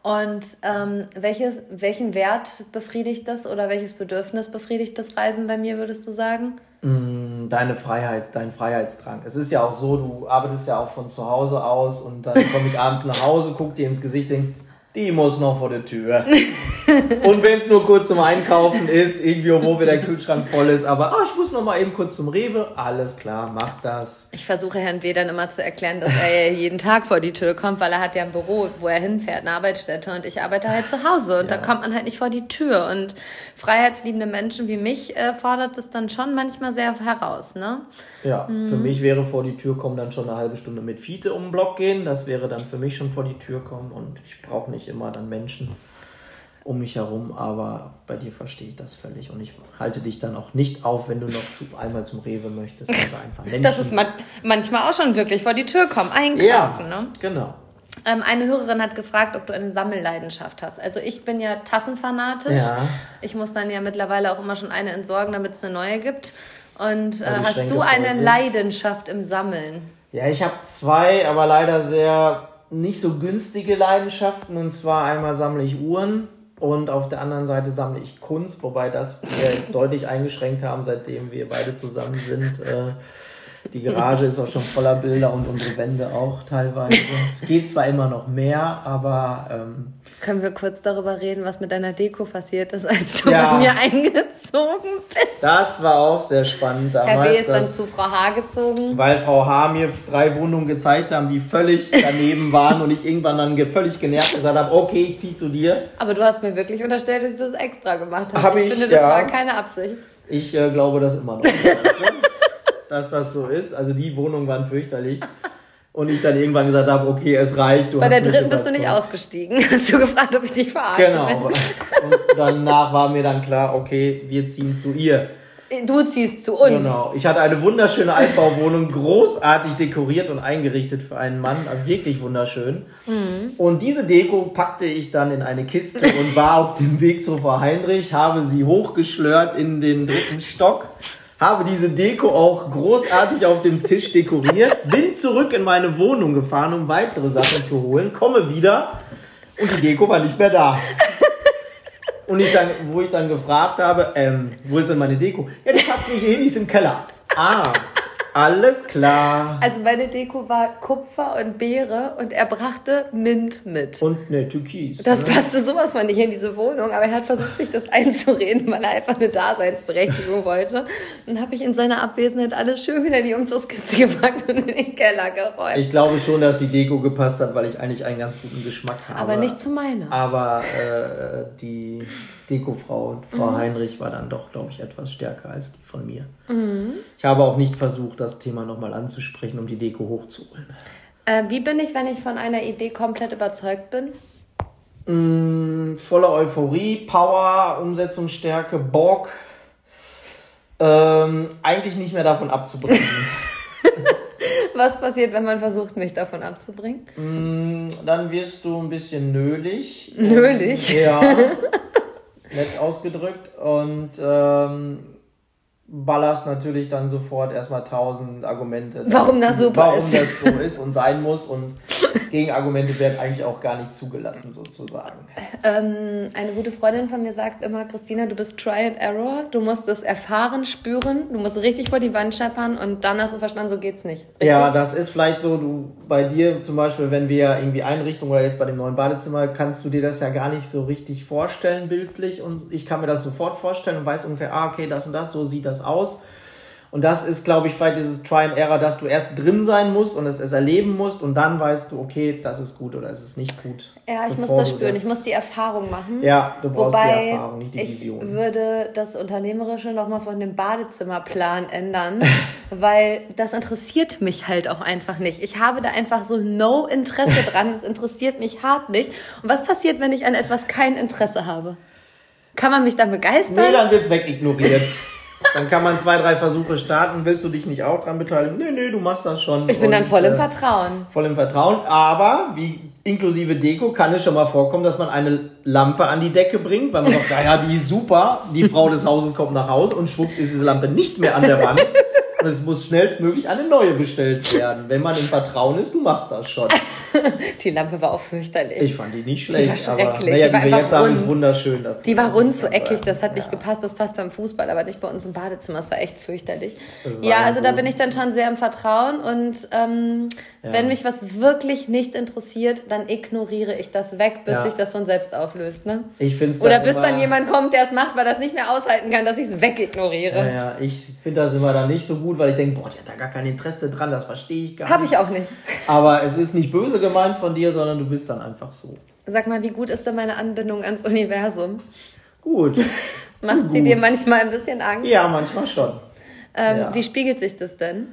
[SPEAKER 1] Und ähm, welches, welchen Wert befriedigt das oder welches Bedürfnis befriedigt das Reisen bei mir, würdest du sagen?
[SPEAKER 2] Mm, deine Freiheit, dein Freiheitsdrang. Es ist ja auch so, du arbeitest ja auch von zu Hause aus und dann komme ich abends nach Hause, guck dir ins Gesicht, denke, die muss noch vor der Tür. und wenn es nur kurz zum Einkaufen ist, irgendwie, wo wieder der Kühlschrank voll ist, aber oh, ich muss noch mal eben kurz zum Rewe, alles klar, mach das.
[SPEAKER 1] Ich versuche Herrn W. dann immer zu erklären, dass er jeden Tag vor die Tür kommt, weil er hat ja ein Büro, wo er hinfährt, eine Arbeitsstätte und ich arbeite halt zu Hause und ja. da kommt man halt nicht vor die Tür und freiheitsliebende Menschen wie mich äh, fordert es dann schon manchmal sehr heraus, ne?
[SPEAKER 2] Ja, mhm. für mich wäre vor die Tür kommen dann schon eine halbe Stunde mit Fiete um den Block gehen, das wäre dann für mich schon vor die Tür kommen und ich brauche nicht immer dann Menschen. um mich herum, aber bei dir verstehe ich das völlig und ich halte dich dann auch nicht auf, wenn du noch zu, einmal zum Rewe möchtest.
[SPEAKER 1] Einfach das ist man, manchmal auch schon wirklich vor die Tür kommen, einkaufen. Ja,
[SPEAKER 2] ne? genau.
[SPEAKER 1] Ähm, eine Hörerin hat gefragt, ob du eine Sammelleidenschaft hast. Also ich bin ja tassenfanatisch. Ja. Ich muss dann ja mittlerweile auch immer schon eine entsorgen, damit es eine neue gibt. Und äh, hast du eine Leidenschaft im Sammeln?
[SPEAKER 2] Ja, ich habe zwei, aber leider sehr nicht so günstige Leidenschaften. Und zwar einmal sammle ich Uhren und auf der anderen Seite sammle ich Kunst, wobei das wir jetzt deutlich eingeschränkt haben, seitdem wir beide zusammen sind. Äh, die Garage ist auch schon voller Bilder und unsere Wände auch teilweise. Es geht zwar immer noch mehr, aber. Ähm,
[SPEAKER 1] Können wir kurz darüber reden, was mit deiner Deko passiert ist, als du ja, bei mir eingezogen bist?
[SPEAKER 2] Das war auch sehr spannend
[SPEAKER 1] damals. Herr B. ist dann zu Frau H. gezogen.
[SPEAKER 2] Weil Frau H. mir drei Wohnungen gezeigt haben, die völlig daneben waren und ich irgendwann dann völlig genervt gesagt habe, okay, ich zieh zu dir.
[SPEAKER 1] Aber du hast mir wirklich unterstellt, dass ich das extra gemacht habe. Hab ich, ich finde, das ja. war keine Absicht.
[SPEAKER 2] Ich äh, glaube das immer noch. dass das so ist. Also die Wohnungen waren fürchterlich. Und ich dann irgendwann gesagt habe, okay, es reicht.
[SPEAKER 1] Du Bei der dritten bist du nicht ausgestiegen. Hast du gefragt, ob ich dich verarsche.
[SPEAKER 2] Genau. Und danach war mir dann klar, okay, wir ziehen zu ihr.
[SPEAKER 1] Du ziehst zu uns.
[SPEAKER 2] Genau. Ich hatte eine wunderschöne Altbauwohnung, großartig dekoriert und eingerichtet für einen Mann. Wirklich wunderschön. Mhm. Und diese Deko packte ich dann in eine Kiste und war auf dem Weg zu Frau Heinrich, habe sie hochgeschlört in den dritten Stock habe diese Deko auch großartig auf dem Tisch dekoriert, bin zurück in meine Wohnung gefahren, um weitere Sachen zu holen, komme wieder und die Deko war nicht mehr da. Und ich dann, wo ich dann gefragt habe, ähm, wo ist denn meine Deko? Ja, die nicht hin, die ist im Keller. Ah, alles klar.
[SPEAKER 1] Also meine Deko war Kupfer und Beere und er brachte Mint mit.
[SPEAKER 2] Und ne Türkis.
[SPEAKER 1] Das ne? passte sowas von nicht in diese Wohnung, aber er hat versucht, sich das einzureden, weil er einfach eine Daseinsberechtigung wollte. Dann habe ich in seiner Abwesenheit alles schön wieder in die Umzugskiste gepackt und in den Keller geräumt.
[SPEAKER 2] Ich glaube schon, dass die Deko gepasst hat, weil ich eigentlich einen ganz guten Geschmack habe.
[SPEAKER 1] Aber nicht zu meiner.
[SPEAKER 2] Aber äh, die Dekofrau Frau mhm. Heinrich war dann doch, glaube ich, etwas stärker als die von mir. Mhm. Ich habe auch nicht versucht, das Thema nochmal anzusprechen, um die Deko hochzuholen.
[SPEAKER 1] Äh, wie bin ich, wenn ich von einer Idee komplett überzeugt bin?
[SPEAKER 2] Mm, voller Euphorie, Power, Umsetzungsstärke, Bock. Ähm, eigentlich nicht mehr davon abzubringen.
[SPEAKER 1] Was passiert, wenn man versucht, mich davon abzubringen?
[SPEAKER 2] Mm, dann wirst du ein bisschen nölig.
[SPEAKER 1] Nölig?
[SPEAKER 2] Ja. nett ausgedrückt. Und ähm, ballerst natürlich dann sofort erstmal tausend Argumente.
[SPEAKER 1] Warum das super
[SPEAKER 2] warum ist. das so ist und sein muss. Und Gegenargumente werden eigentlich auch gar nicht zugelassen, sozusagen.
[SPEAKER 1] Ähm, eine gute Freundin von mir sagt immer, Christina, du bist Try and Error. Du musst das erfahren, spüren. Du musst richtig vor die Wand scheppern und dann hast du verstanden, so geht's nicht.
[SPEAKER 2] Richtig? Ja, das ist vielleicht so, du bei dir zum Beispiel, wenn wir irgendwie Einrichtung oder jetzt bei dem neuen Badezimmer, kannst du dir das ja gar nicht so richtig vorstellen, bildlich. Und ich kann mir das sofort vorstellen und weiß ungefähr, ah, okay, das und das, so sieht das das aus. Und das ist, glaube ich, vielleicht dieses Try and Error, dass du erst drin sein musst und es, es erleben musst und dann weißt du, okay, das ist gut oder es ist nicht gut.
[SPEAKER 1] Ja, ich muss das spüren, das ich muss die Erfahrung machen.
[SPEAKER 2] Ja, du brauchst Wobei die Erfahrung, nicht die Vision.
[SPEAKER 1] Ich würde das Unternehmerische nochmal von dem Badezimmerplan ändern, weil das interessiert mich halt auch einfach nicht. Ich habe da einfach so no Interesse dran, es interessiert mich hart nicht. Und was passiert, wenn ich an etwas kein Interesse habe? Kann man mich dann begeistern?
[SPEAKER 2] Nee, dann wird es wegignoriert. Dann kann man zwei, drei Versuche starten. Willst du dich nicht auch dran beteiligen? Nee, nee, du machst das schon.
[SPEAKER 1] Ich bin und, dann voll im äh, Vertrauen.
[SPEAKER 2] Voll im Vertrauen. Aber wie inklusive Deko kann es schon mal vorkommen, dass man eine Lampe an die Decke bringt, weil man sagt, naja, die ist super. Die Frau des Hauses kommt nach Hause und schwupps ist diese Lampe nicht mehr an der Wand. Und es muss schnellstmöglich eine neue bestellt werden. Wenn man im Vertrauen ist, du machst das schon.
[SPEAKER 1] die Lampe war auch fürchterlich.
[SPEAKER 2] Ich fand die nicht schlecht. Die war schrecklich. Aber, naja, die, die wir jetzt rund. haben, ist wunderschön.
[SPEAKER 1] Dafür. Die war rund, so eckig, das hat ja. nicht gepasst. Das passt beim Fußball, aber nicht bei uns im Badezimmer. Das war echt fürchterlich. War ja, also da bin ich dann schon sehr im Vertrauen. Und ähm, ja. wenn mich was wirklich nicht interessiert, dann ignoriere ich das weg, bis ja. sich das von selbst auflöst. Ne?
[SPEAKER 2] Ich find's
[SPEAKER 1] Oder bis dann jemand kommt, der es macht, weil das nicht mehr aushalten kann, dass ich es wegignoriere.
[SPEAKER 2] Ja, ja, ich finde das immer dann nicht so gut gut, weil ich denke, boah, die hat da gar kein Interesse dran, das verstehe ich gar
[SPEAKER 1] Hab
[SPEAKER 2] nicht.
[SPEAKER 1] Habe ich auch nicht.
[SPEAKER 2] Aber es ist nicht böse gemeint von dir, sondern du bist dann einfach so.
[SPEAKER 1] Sag mal, wie gut ist denn meine Anbindung ans Universum?
[SPEAKER 2] Gut.
[SPEAKER 1] Macht sie gut. dir manchmal ein bisschen Angst?
[SPEAKER 2] Ja, manchmal schon.
[SPEAKER 1] Ähm, ja. Wie spiegelt sich das denn?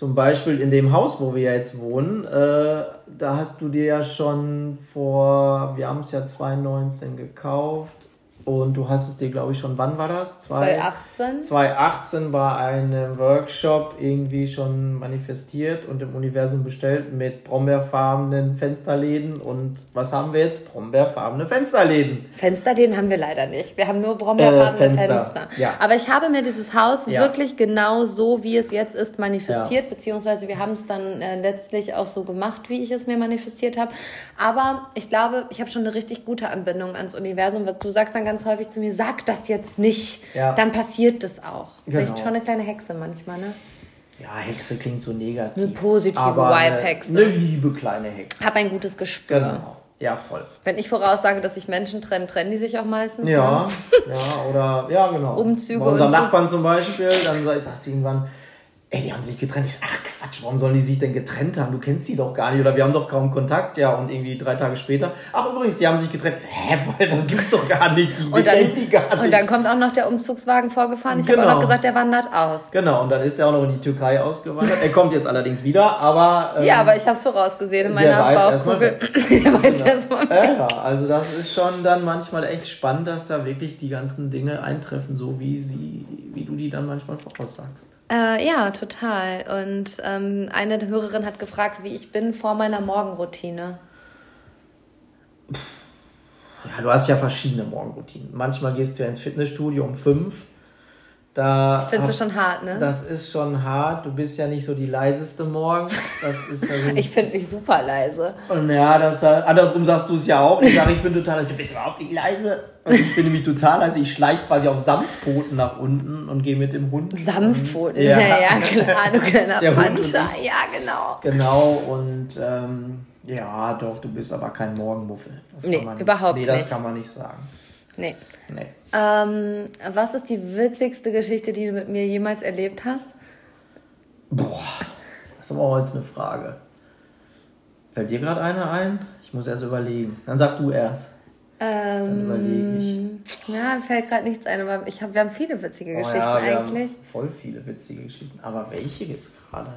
[SPEAKER 2] Zum Beispiel in dem Haus, wo wir jetzt wohnen, äh, da hast du dir ja schon vor, wir haben es ja 2019 gekauft, und du hast es dir, glaube ich, schon, wann war das? 2018. 2018 war ein Workshop irgendwie schon manifestiert und im Universum bestellt mit brombeerfarbenen Fensterläden. Und was haben wir jetzt? Brombeerfarbene Fensterläden.
[SPEAKER 1] Fensterläden haben wir leider nicht. Wir haben nur brombeerfarbene äh, Fenster. Fenster. Ja. Aber ich habe mir dieses Haus ja. wirklich genau so, wie es jetzt ist, manifestiert. Ja. Beziehungsweise wir haben es dann äh, letztlich auch so gemacht, wie ich es mir manifestiert habe. Aber ich glaube, ich habe schon eine richtig gute Anbindung ans Universum. Was du sagst dann ganz häufig zu mir, sag das jetzt nicht, ja. dann passiert das auch. Genau. Vielleicht schon eine kleine Hexe manchmal, ne?
[SPEAKER 2] Ja, Hexe klingt so negativ.
[SPEAKER 1] Eine positive
[SPEAKER 2] Vibe-Hexe. Eine, eine liebe kleine Hexe.
[SPEAKER 1] Hab ein gutes Gespür.
[SPEAKER 2] Genau. Ja, voll.
[SPEAKER 1] Wenn ich voraussage, dass sich Menschen trennen, trennen die sich auch meistens.
[SPEAKER 2] Ja, ne? ja, oder, ja, genau.
[SPEAKER 1] Umzüge
[SPEAKER 2] Bei unseren Nachbarn zum Beispiel, dann sagst du irgendwann, ey, die haben sich getrennt. Ich sag, ach Quatsch, warum sollen die sich denn getrennt haben? Du kennst die doch gar nicht oder wir haben doch kaum Kontakt. Ja, und irgendwie drei Tage später, ach übrigens, die haben sich getrennt. Hä, das gibt's doch gar nicht. Die,
[SPEAKER 1] und, dann, die gar nicht. und dann kommt auch noch der Umzugswagen vorgefahren. Ich genau. habe auch noch gesagt, der wandert aus.
[SPEAKER 2] Genau, und dann ist er auch noch in die Türkei ausgewandert. er kommt jetzt allerdings wieder, aber...
[SPEAKER 1] Ähm, ja, aber ich habe es vorausgesehen in meiner Bauchkugel.
[SPEAKER 2] der erstmal Ja, also das ist schon dann manchmal echt spannend, dass da wirklich die ganzen Dinge eintreffen, so wie sie, wie du die dann manchmal voraussagst.
[SPEAKER 1] Äh, ja, total. Und ähm, eine der Hörerinnen hat gefragt, wie ich bin vor meiner Morgenroutine.
[SPEAKER 2] Ja, du hast ja verschiedene Morgenroutinen. Manchmal gehst du ja ins Fitnessstudio um fünf da
[SPEAKER 1] Findest du schon hart, ne?
[SPEAKER 2] Das ist schon hart. Du bist ja nicht so die leiseste morgen. Das ist ja so
[SPEAKER 1] ich finde mich super leise.
[SPEAKER 2] Und ja, das, andersrum sagst du es ja auch. Ich sage, ich bin total, du bist überhaupt nicht leise. Und ich bin nämlich total leise. Ich schleiche quasi auf Sanftpfoten nach unten und gehe mit dem Hund.
[SPEAKER 1] Sanftpfoten, ja, ja klar, du kleiner Panther. Ja, genau.
[SPEAKER 2] Genau, und ähm, ja, doch, du bist aber kein Morgenmuffel.
[SPEAKER 1] Das nee, überhaupt nicht. Nee,
[SPEAKER 2] das kann man nicht sagen.
[SPEAKER 1] Nee. Nee. Ähm, was ist die witzigste Geschichte, die du mit mir jemals erlebt hast?
[SPEAKER 2] Boah, das ist aber auch jetzt eine Frage. Fällt dir gerade eine ein? Ich muss erst überlegen. Dann sag du erst.
[SPEAKER 1] Ähm, Dann überlege ich. Ja, mir fällt gerade nichts ein, aber ich hab, wir haben viele witzige oh, Geschichten ja, eigentlich.
[SPEAKER 2] voll viele witzige Geschichten. Aber welche jetzt gerade?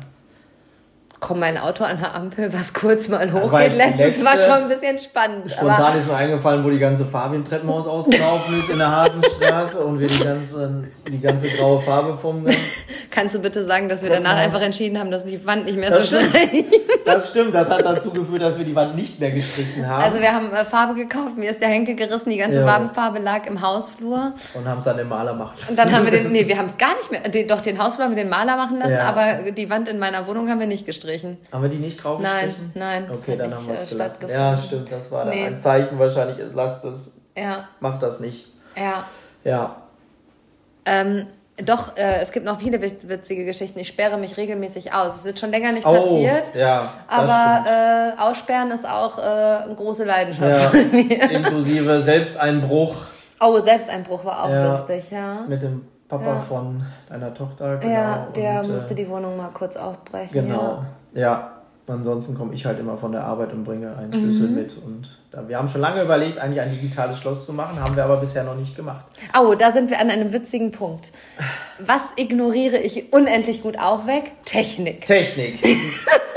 [SPEAKER 1] Komm, mein Auto an der Ampel, was kurz mal hochgeht. Letztes letzte, war schon ein bisschen spannend.
[SPEAKER 2] Spontan ist mir eingefallen, wo die ganze Farbe im Treppenhaus ausgelaufen ist in der Hasenstraße und wir die ganze, die ganze graue Farbe vom.
[SPEAKER 1] Kannst du bitte sagen, dass wir danach einfach entschieden haben, dass die Wand nicht mehr das so
[SPEAKER 2] schnell. Das stimmt, das hat dazu geführt, dass wir die Wand nicht mehr gestrichen haben.
[SPEAKER 1] Also wir haben äh, Farbe gekauft, mir ist der Henkel gerissen, die ganze ja. Wandfarbe lag im Hausflur.
[SPEAKER 2] Und haben es dann den Maler machen lassen.
[SPEAKER 1] Und dann haben wir den, nee, wir haben es gar nicht mehr, doch den Hausflur haben wir den Maler machen lassen, ja. aber die Wand in meiner Wohnung haben wir nicht gestrichen.
[SPEAKER 2] Haben wir die nicht grau
[SPEAKER 1] gestrichen? Nein,
[SPEAKER 2] nein. Okay, dann haben wir es äh, gelassen. Ja, stimmt, das war nee. ein Zeichen wahrscheinlich, lasst das,
[SPEAKER 1] ja.
[SPEAKER 2] macht das nicht.
[SPEAKER 1] Ja.
[SPEAKER 2] Ja.
[SPEAKER 1] Ähm, doch, äh, es gibt noch viele witzige Geschichten. Ich sperre mich regelmäßig aus. Es ist schon länger nicht oh, passiert.
[SPEAKER 2] Ja,
[SPEAKER 1] aber äh, Aussperren ist auch äh, eine große Leidenschaft ja, von mir.
[SPEAKER 2] Inklusive Selbsteinbruch.
[SPEAKER 1] Oh, Selbsteinbruch war auch ja, lustig, ja.
[SPEAKER 2] Mit dem Papa ja. von deiner Tochter. Genau.
[SPEAKER 1] Ja, der und, musste äh, die Wohnung mal kurz aufbrechen.
[SPEAKER 2] Genau, ja. Ansonsten komme ich halt immer von der Arbeit und bringe einen Schlüssel mhm. mit. Und wir haben schon lange überlegt, eigentlich ein digitales Schloss zu machen, haben wir aber bisher noch nicht gemacht.
[SPEAKER 1] Oh, da sind wir an einem witzigen Punkt. Was ignoriere ich unendlich gut auch weg? Technik.
[SPEAKER 2] Technik.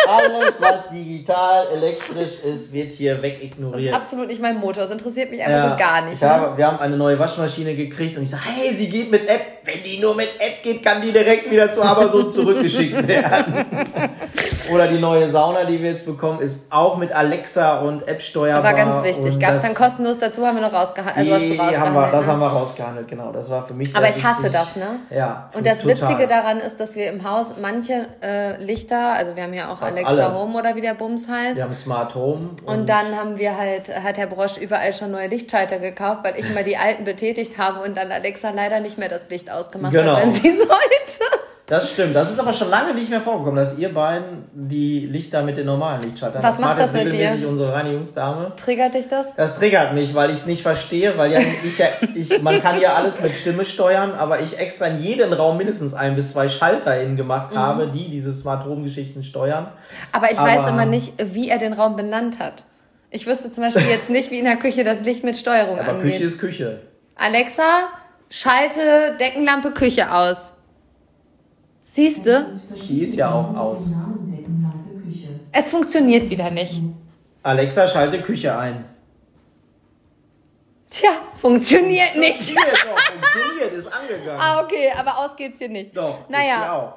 [SPEAKER 2] Alles, was digital, elektrisch ist, wird hier wegignoriert.
[SPEAKER 1] Das ist absolut nicht mein Motor. Das interessiert mich einfach ja, so gar nicht.
[SPEAKER 2] Ne? Habe, wir haben eine neue Waschmaschine gekriegt und ich sage, hey, sie geht mit App. Wenn die nur mit App geht, kann die direkt wieder zu Amazon zurückgeschickt werden. Oder die neue Sauna, die wir jetzt bekommen, ist auch mit Alexa und App steuerbar.
[SPEAKER 1] Ganz wichtig. Gab es dann kostenlos dazu, haben wir noch rausgehandelt. Also hast du
[SPEAKER 2] rausgehandelt haben wir, das haben wir rausgehandelt, genau. Das war für mich
[SPEAKER 1] Aber ich hasse das, ne?
[SPEAKER 2] Ja.
[SPEAKER 1] Und das total. Witzige daran ist, dass wir im Haus manche äh, Lichter, also wir haben ja auch Fast Alexa alle. Home oder wie der Bums heißt.
[SPEAKER 2] Wir haben Smart Home.
[SPEAKER 1] Und, und, dann haben wir halt, hat Herr Brosch überall schon neue Lichtschalter gekauft, weil ich mal die alten betätigt habe und dann Alexa leider nicht mehr das Licht ausgemacht genau. hat, wenn sie sollte.
[SPEAKER 2] Das stimmt. Das ist aber schon lange nicht mehr vorgekommen, dass ihr beiden die Lichter mit den normalen Lichtschaltern.
[SPEAKER 1] Was macht das mit dir?
[SPEAKER 2] unsere Reinigungsdame.
[SPEAKER 1] Triggert dich das?
[SPEAKER 2] Das triggert mich, weil ich es nicht verstehe, weil ja ich ja ich man kann ja alles mit Stimme steuern, aber ich extra in jeden Raum mindestens ein bis zwei Schalter innen gemacht mhm. habe, die diese Smart Home Geschichten steuern.
[SPEAKER 1] Aber ich aber weiß immer nicht, wie er den Raum benannt hat. Ich wüsste zum Beispiel jetzt nicht, wie in der Küche das Licht mit Steuerung aber angeht.
[SPEAKER 2] Küche ist Küche.
[SPEAKER 1] Alexa, schalte Deckenlampe Küche aus. Siehst du?
[SPEAKER 2] Die ist ja auch aus.
[SPEAKER 1] Es funktioniert wieder nicht.
[SPEAKER 2] Alexa, schalte Küche ein.
[SPEAKER 1] Tja, funktioniert nicht.
[SPEAKER 2] Funktioniert doch, funktioniert, ist angegangen.
[SPEAKER 1] Ah, okay, aber aus geht's hier nicht.
[SPEAKER 2] Doch,
[SPEAKER 1] Naja.
[SPEAKER 2] auch.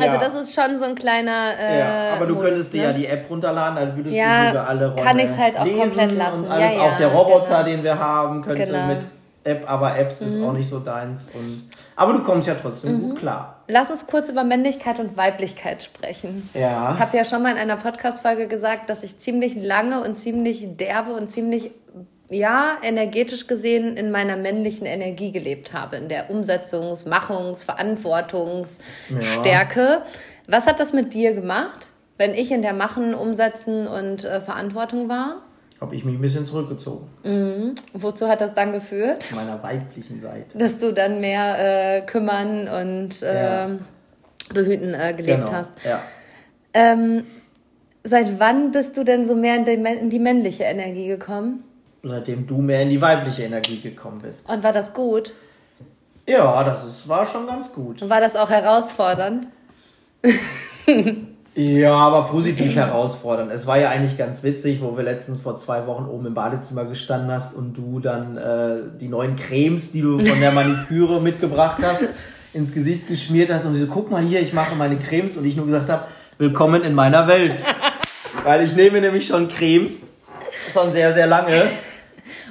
[SPEAKER 1] Also
[SPEAKER 2] Ja.
[SPEAKER 1] das ist schon so ein kleiner. Äh,
[SPEAKER 2] Ja, aber du
[SPEAKER 1] Modus,
[SPEAKER 2] könntest dir
[SPEAKER 1] ne?
[SPEAKER 2] ja die App runterladen, also würdest
[SPEAKER 1] Ja,
[SPEAKER 2] du sogar alle Räume
[SPEAKER 1] kann ich's halt auch komplett lassen.
[SPEAKER 2] Und alles,
[SPEAKER 1] Ja,
[SPEAKER 2] auch der Roboter,
[SPEAKER 1] genau.
[SPEAKER 2] den wir haben, könnte
[SPEAKER 1] Genau.
[SPEAKER 2] Mit App, aber Apps ist auch nicht so deins. Und, aber du kommst ja trotzdem gut klar.
[SPEAKER 1] Lass uns kurz über Männlichkeit und Weiblichkeit sprechen. Ich
[SPEAKER 2] Ja.
[SPEAKER 1] habe ja schon mal in einer Podcast-Folge gesagt, dass ich ziemlich lange und ziemlich derbe und ziemlich, ja, energetisch gesehen in meiner männlichen Energie gelebt habe. In der Umsetzungs-, Machungs-, Verantwortungsstärke. Was hat das mit dir gemacht, wenn ich in der Machen, Umsetzen und äh, Verantwortung war?
[SPEAKER 2] Habe ich mich ein bisschen zurückgezogen.
[SPEAKER 1] Wozu hat das dann geführt?
[SPEAKER 2] Zu meiner weiblichen Seite.
[SPEAKER 1] Dass du dann mehr äh, kümmern und äh,
[SPEAKER 2] Ja.
[SPEAKER 1] behüten äh, gelebt
[SPEAKER 2] Genau.
[SPEAKER 1] hast.
[SPEAKER 2] Ja.
[SPEAKER 1] Ähm, seit wann bist du denn so mehr in die, in die männliche Energie gekommen?
[SPEAKER 2] Seitdem du mehr in die weibliche Energie gekommen bist.
[SPEAKER 1] Und war das gut?
[SPEAKER 2] Ja, das ist, war schon ganz gut.
[SPEAKER 1] Und war das auch herausfordernd?
[SPEAKER 2] Ja, aber positiv herausfordernd. Es war ja eigentlich ganz witzig, wo wir letztens vor zwei Wochen oben im Badezimmer gestanden hast und du dann äh, die neuen Cremes, die du von der Maniküre mitgebracht hast, ins Gesicht geschmiert hast und sie so, guck mal hier, ich mache meine Cremes und ich nur gesagt habe, willkommen in meiner Welt. Weil ich nehme nämlich schon Cremes, schon sehr, sehr lange.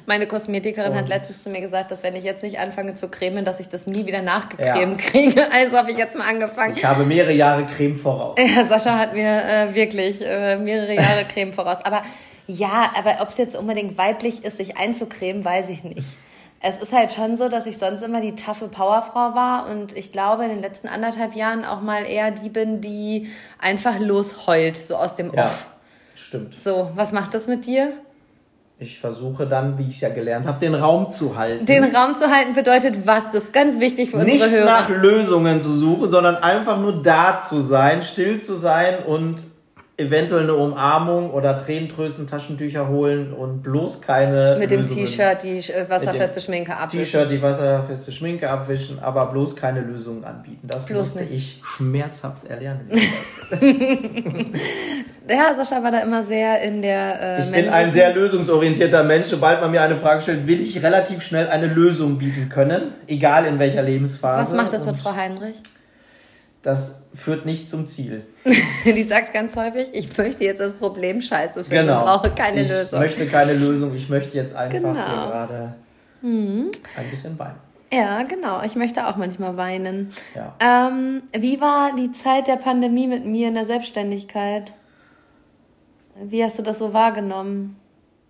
[SPEAKER 1] Meine Kosmetikerin hat
[SPEAKER 2] Und-
[SPEAKER 1] letztens zu mir gesagt, dass wenn ich jetzt nicht anfange zu cremen, dass ich das nie wieder nachgecremt kriege. Also habe ich jetzt mal angefangen.
[SPEAKER 2] Ich habe mehrere Jahre Creme voraus.
[SPEAKER 1] Ja, Sascha hat mir äh, wirklich äh, mehrere Jahre Creme voraus. Aber ja, aber ob es jetzt unbedingt weiblich ist, sich einzucremen, weiß ich nicht. Es ist halt schon so, dass ich sonst immer die taffe Powerfrau war und ich glaube in den letzten anderthalb Jahren auch mal eher die bin, die einfach losheult, so aus dem
[SPEAKER 2] Ja,
[SPEAKER 1] Off.
[SPEAKER 2] stimmt.
[SPEAKER 1] So, was macht das mit dir?
[SPEAKER 2] Ich versuche dann, wie ich es ja gelernt habe, den Raum zu halten.
[SPEAKER 1] Den Raum zu halten bedeutet was? Das ist ganz wichtig für unsere
[SPEAKER 2] nicht
[SPEAKER 1] Hörer.
[SPEAKER 2] nach Lösungen zu suchen, sondern einfach nur da zu sein, still zu sein und eventuell eine Umarmung oder Tränentrösten, Taschentücher holen und bloß keine
[SPEAKER 1] Mit dem. T-Shirt die äh, wasserfeste Schminke abwischen.
[SPEAKER 2] T-Shirt, die wasserfeste Schminke abwischen, aber bloß keine Lösungen anbieten. Das
[SPEAKER 1] Bloß
[SPEAKER 2] musste
[SPEAKER 1] nicht.
[SPEAKER 2] ich schmerzhaft erlernen.
[SPEAKER 1] Ja, Sascha war da immer sehr in der äh,
[SPEAKER 2] Ich bin ein sehr lösungsorientierter Mensch. Sobald man mir eine Frage stellt, will ich relativ schnell eine Lösung bieten können, egal in welcher Lebensphase.
[SPEAKER 1] Was macht das mit
[SPEAKER 2] Und
[SPEAKER 1] Frau Heinrich?
[SPEAKER 2] Das führt nicht zum Ziel.
[SPEAKER 1] Die sagt ganz häufig, ich möchte jetzt das Problem scheiße finden,
[SPEAKER 2] Genau.
[SPEAKER 1] brauche keine
[SPEAKER 2] ich
[SPEAKER 1] Lösung.
[SPEAKER 2] möchte keine Lösung. Ich möchte jetzt einfach
[SPEAKER 1] Genau.
[SPEAKER 2] gerade ein bisschen weinen.
[SPEAKER 1] Ja, genau. Ich möchte auch manchmal weinen.
[SPEAKER 2] Ja.
[SPEAKER 1] Ähm, wie war die Zeit der Pandemie mit mir in der Selbstständigkeit? Wie hast du das so wahrgenommen?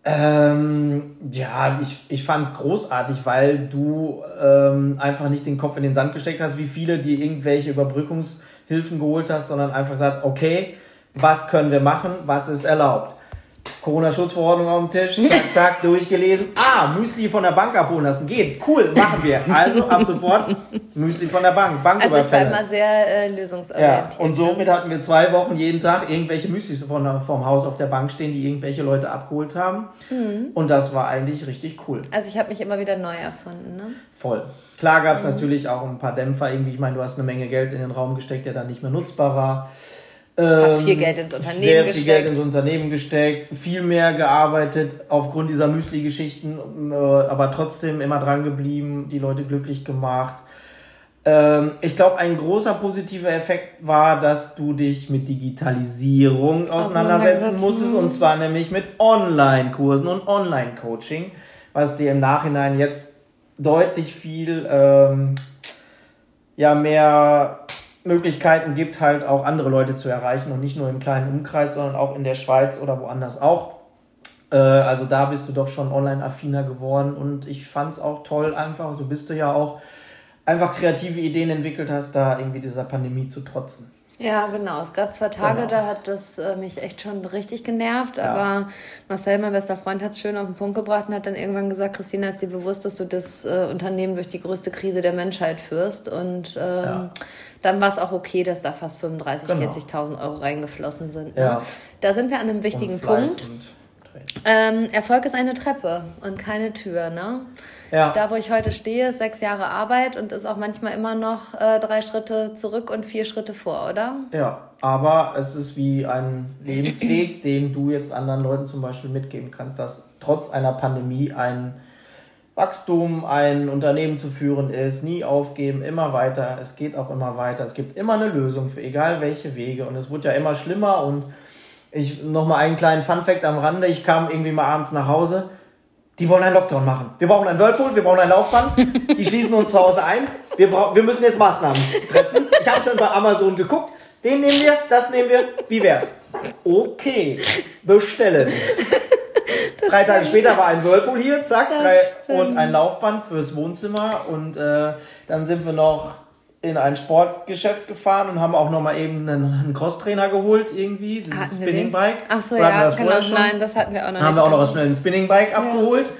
[SPEAKER 2] Ähm, ja, ich, ich fand es großartig, weil du ähm, einfach nicht den Kopf in den Sand gesteckt hast, wie viele, die irgendwelche Überbrückungshilfen geholt hast, sondern einfach gesagt, okay, was können wir machen, was ist erlaubt? Corona-Schutzverordnung auf dem Tisch, zack, zack, durchgelesen. Ah, Müsli von der Bank abholen lassen, geht, cool, machen wir. Also ab sofort Müsli von der Bank,
[SPEAKER 1] Also ich war
[SPEAKER 2] Banküberfälle.
[SPEAKER 1] immer sehr äh,
[SPEAKER 2] Ja,
[SPEAKER 1] lösungsorientiert.
[SPEAKER 2] und somit hatten wir zwei Wochen jeden Tag irgendwelche Müslis von, vom Haus auf der Bank stehen, die irgendwelche Leute abgeholt haben. Und das war eigentlich richtig cool.
[SPEAKER 1] Also ich habe mich immer wieder neu erfunden. Ne?
[SPEAKER 2] Voll. Klar gab es natürlich auch ein paar Dämpfer irgendwie. Ich meine, du hast eine Menge Geld in den Raum gesteckt, der dann nicht mehr nutzbar war.
[SPEAKER 1] Hab
[SPEAKER 2] Ähm,
[SPEAKER 1] viel Geld ins Unternehmen
[SPEAKER 2] sehr viel
[SPEAKER 1] gesteckt.
[SPEAKER 2] Geld ins Unternehmen gesteckt, viel mehr gearbeitet aufgrund dieser Müsli-Geschichten, äh, aber trotzdem immer dran geblieben, die Leute glücklich gemacht. Ähm, ich glaube, ein großer positiver Effekt war, dass du dich mit Digitalisierung auseinandersetzen
[SPEAKER 1] Auseinandersetzen.
[SPEAKER 2] musstest, und zwar nämlich mit Online-Kursen und Online-Coaching, was dir im Nachhinein jetzt deutlich viel ähm, ja, mehr Möglichkeiten gibt, halt auch andere Leute zu erreichen und nicht nur im kleinen Umkreis, sondern auch in der Schweiz oder woanders auch. Äh, also da bist du doch schon online-affiner geworden und ich fand es auch toll einfach, so bist du ja auch, einfach kreative Ideen entwickelt hast, da irgendwie dieser Pandemie zu trotzen.
[SPEAKER 1] Ja, genau. Es gab zwei Tage,
[SPEAKER 2] Genau.
[SPEAKER 1] da hat das äh, mich echt schon richtig genervt.
[SPEAKER 2] Ja.
[SPEAKER 1] Aber Marcel, mein bester Freund, hat es schön auf den Punkt gebracht und hat dann irgendwann gesagt, Christina, ist dir bewusst, dass du das äh, Unternehmen durch die größte Krise der Menschheit führst? Und ähm,
[SPEAKER 2] Ja.
[SPEAKER 1] dann war es auch okay, dass da fast 35.000,
[SPEAKER 2] Genau.
[SPEAKER 1] 40.000 Euro reingeflossen sind. Ne?
[SPEAKER 2] Ja.
[SPEAKER 1] Da sind wir an einem wichtigen Punkt. Ähm, Erfolg ist eine Treppe und keine Tür, ne?
[SPEAKER 2] Ja.
[SPEAKER 1] Da, wo ich heute stehe, ist sechs Jahre Arbeit und ist auch manchmal immer noch äh, drei Schritte zurück und vier Schritte vor, oder?
[SPEAKER 2] Ja, aber es ist wie ein Lebensweg, den du jetzt anderen Leuten zum Beispiel mitgeben kannst, dass trotz einer Pandemie ein Wachstum, ein Unternehmen zu führen ist, nie aufgeben, immer weiter. Es geht auch immer weiter. Es gibt immer eine Lösung für egal welche Wege und es wird ja immer schlimmer und ich nochmal einen kleinen Funfact am Rande. Ich kam irgendwie mal abends nach Hause. Die wollen einen Lockdown machen. Wir brauchen einen Whirlpool, wir brauchen ein Laufband. Die schließen uns zu Hause ein. Wir, brauch, wir müssen jetzt Maßnahmen treffen. Ich habe schon bei Amazon geguckt. Den nehmen wir, das nehmen wir. Wie wär's? Okay, bestellen. Drei Tage später war ein Whirlpool hier, zack,
[SPEAKER 1] Das
[SPEAKER 2] drei, und ein Laufband fürs Wohnzimmer. Und äh, dann sind wir noch in ein Sportgeschäft gefahren und haben auch noch mal eben einen, einen Crosstrainer geholt irgendwie, dieses
[SPEAKER 1] Hatten wir den?
[SPEAKER 2] Spinningbike.
[SPEAKER 1] Ach so,
[SPEAKER 2] Oder hatten wir
[SPEAKER 1] ja,
[SPEAKER 2] das
[SPEAKER 1] genau.
[SPEAKER 2] schon?
[SPEAKER 1] Nein, das hatten wir auch noch
[SPEAKER 2] haben
[SPEAKER 1] nicht.
[SPEAKER 2] wir auch noch schnell ein Spinningbike abgeholt.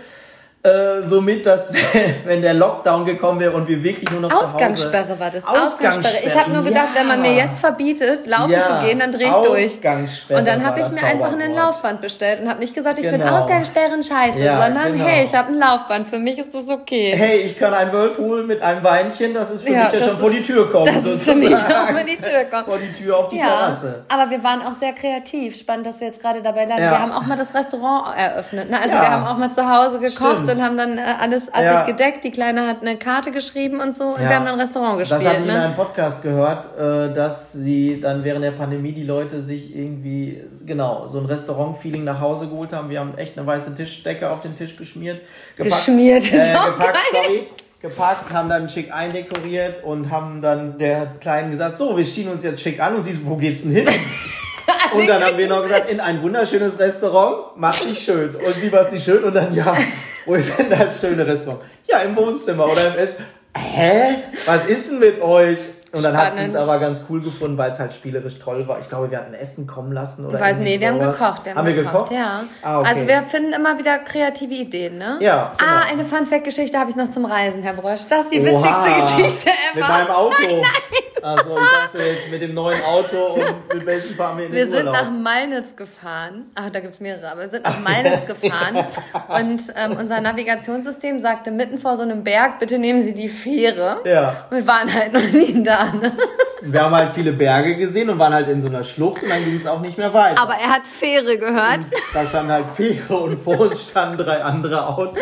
[SPEAKER 2] Äh, somit, dass wenn der Lockdown gekommen wäre und wir wirklich nur noch zu Hause...
[SPEAKER 1] Ausgangssperre war das. Ausgangssperre. Ich
[SPEAKER 2] Ausgangssperre,
[SPEAKER 1] habe nur gedacht,
[SPEAKER 2] ja.
[SPEAKER 1] wenn man mir jetzt verbietet, laufen
[SPEAKER 2] Ja,
[SPEAKER 1] zu gehen, dann drehe ich durch.
[SPEAKER 2] Ausgangssperre
[SPEAKER 1] Und dann habe ich mir einfach ein. Laufband bestellt und habe nicht gesagt, ich finde
[SPEAKER 2] Genau.
[SPEAKER 1] Ausgangssperren scheiße,
[SPEAKER 2] Ja,
[SPEAKER 1] sondern
[SPEAKER 2] genau.
[SPEAKER 1] hey, ich habe ein Laufband. Für mich ist das okay.
[SPEAKER 2] Hey, ich kann ein Whirlpool mit einem Weinchen, das ist für mich ja schon vor die
[SPEAKER 1] ist-
[SPEAKER 2] Tür kommen.
[SPEAKER 1] das ist für mich auch vor die Tür kommen.
[SPEAKER 2] Vor die Tür auf die Terrasse.
[SPEAKER 1] aber wir waren auch sehr kreativ. Spannend, dass wir jetzt gerade dabei landen. Wir haben auch mal das Restaurant eröffnet. Ne? Also wir haben auch mal zu Hause gekocht
[SPEAKER 2] Stimmt.
[SPEAKER 1] Und haben dann äh, alles artig
[SPEAKER 2] Ja.
[SPEAKER 1] gedeckt. Die Kleine hat eine Karte geschrieben und so und
[SPEAKER 2] Ja.
[SPEAKER 1] wir haben dann Restaurant
[SPEAKER 2] Das hatte
[SPEAKER 1] gespielt.
[SPEAKER 2] ich in
[SPEAKER 1] Ne?
[SPEAKER 2] einem Podcast gehört, äh, dass sie dann während der Pandemie die Leute sich irgendwie, genau, so ein Restaurant-Feeling nach Hause geholt haben. Wir haben echt eine weiße Tischdecke auf den Tisch geschmiert.
[SPEAKER 1] Geschmiert, ist
[SPEAKER 2] äh,
[SPEAKER 1] auch
[SPEAKER 2] gepackt,
[SPEAKER 1] geil.
[SPEAKER 2] sorry. Gepackt, haben dann schick eindekoriert und haben dann der Kleinen gesagt, so, wir ziehen uns jetzt schick an und sie so, wo geht's denn hin? Und dann haben wir noch gesagt, in ein wunderschönes Restaurant, mach dich schön. Und sie macht sich schön und dann, ja, wo ist denn das schöne Restaurant? Ja, im Wohnzimmer oder im Ess. Hä? Was ist denn mit euch? Und dann hat sie es
[SPEAKER 1] Spannend.
[SPEAKER 2] aber ganz cool gefunden, weil es halt spielerisch toll war. Ich glaube, wir hatten Essen kommen lassen oder
[SPEAKER 1] Weiß, nee, wir haben gekocht. Wir haben,
[SPEAKER 2] wir
[SPEAKER 1] gekocht,
[SPEAKER 2] gekocht?
[SPEAKER 1] ja.
[SPEAKER 2] Ah, okay.
[SPEAKER 1] Also wir finden immer wieder kreative Ideen, ne?
[SPEAKER 2] Ja, genau.
[SPEAKER 1] Ah, eine Fun-Fact-Geschichte habe ich noch zum Reisen, Herr Brosch. Das ist die
[SPEAKER 2] Oha,
[SPEAKER 1] witzigste Geschichte
[SPEAKER 2] Mit
[SPEAKER 1] ever.
[SPEAKER 2] meinem Auto. Also ich dachte jetzt mit dem neuen Auto und mit welchem fahren wir in den
[SPEAKER 1] Wir sind
[SPEAKER 2] Urlaub?
[SPEAKER 1] nach Malnitz gefahren. Ach, da gibt's mehrere, aber wir sind nach Malnitz gefahren. Und ähm, unser Navigationssystem sagte mitten vor so einem Berg, bitte nehmen Sie die Fähre.
[SPEAKER 2] ja.
[SPEAKER 1] Und wir waren halt noch nie da. Ne?
[SPEAKER 2] Wir haben halt viele Berge gesehen und waren halt in so einer Schlucht und dann ging es auch nicht mehr weiter.
[SPEAKER 1] Aber er hat Fähre gehört.
[SPEAKER 2] Da stand halt Fähre und vor uns standen drei andere Autos.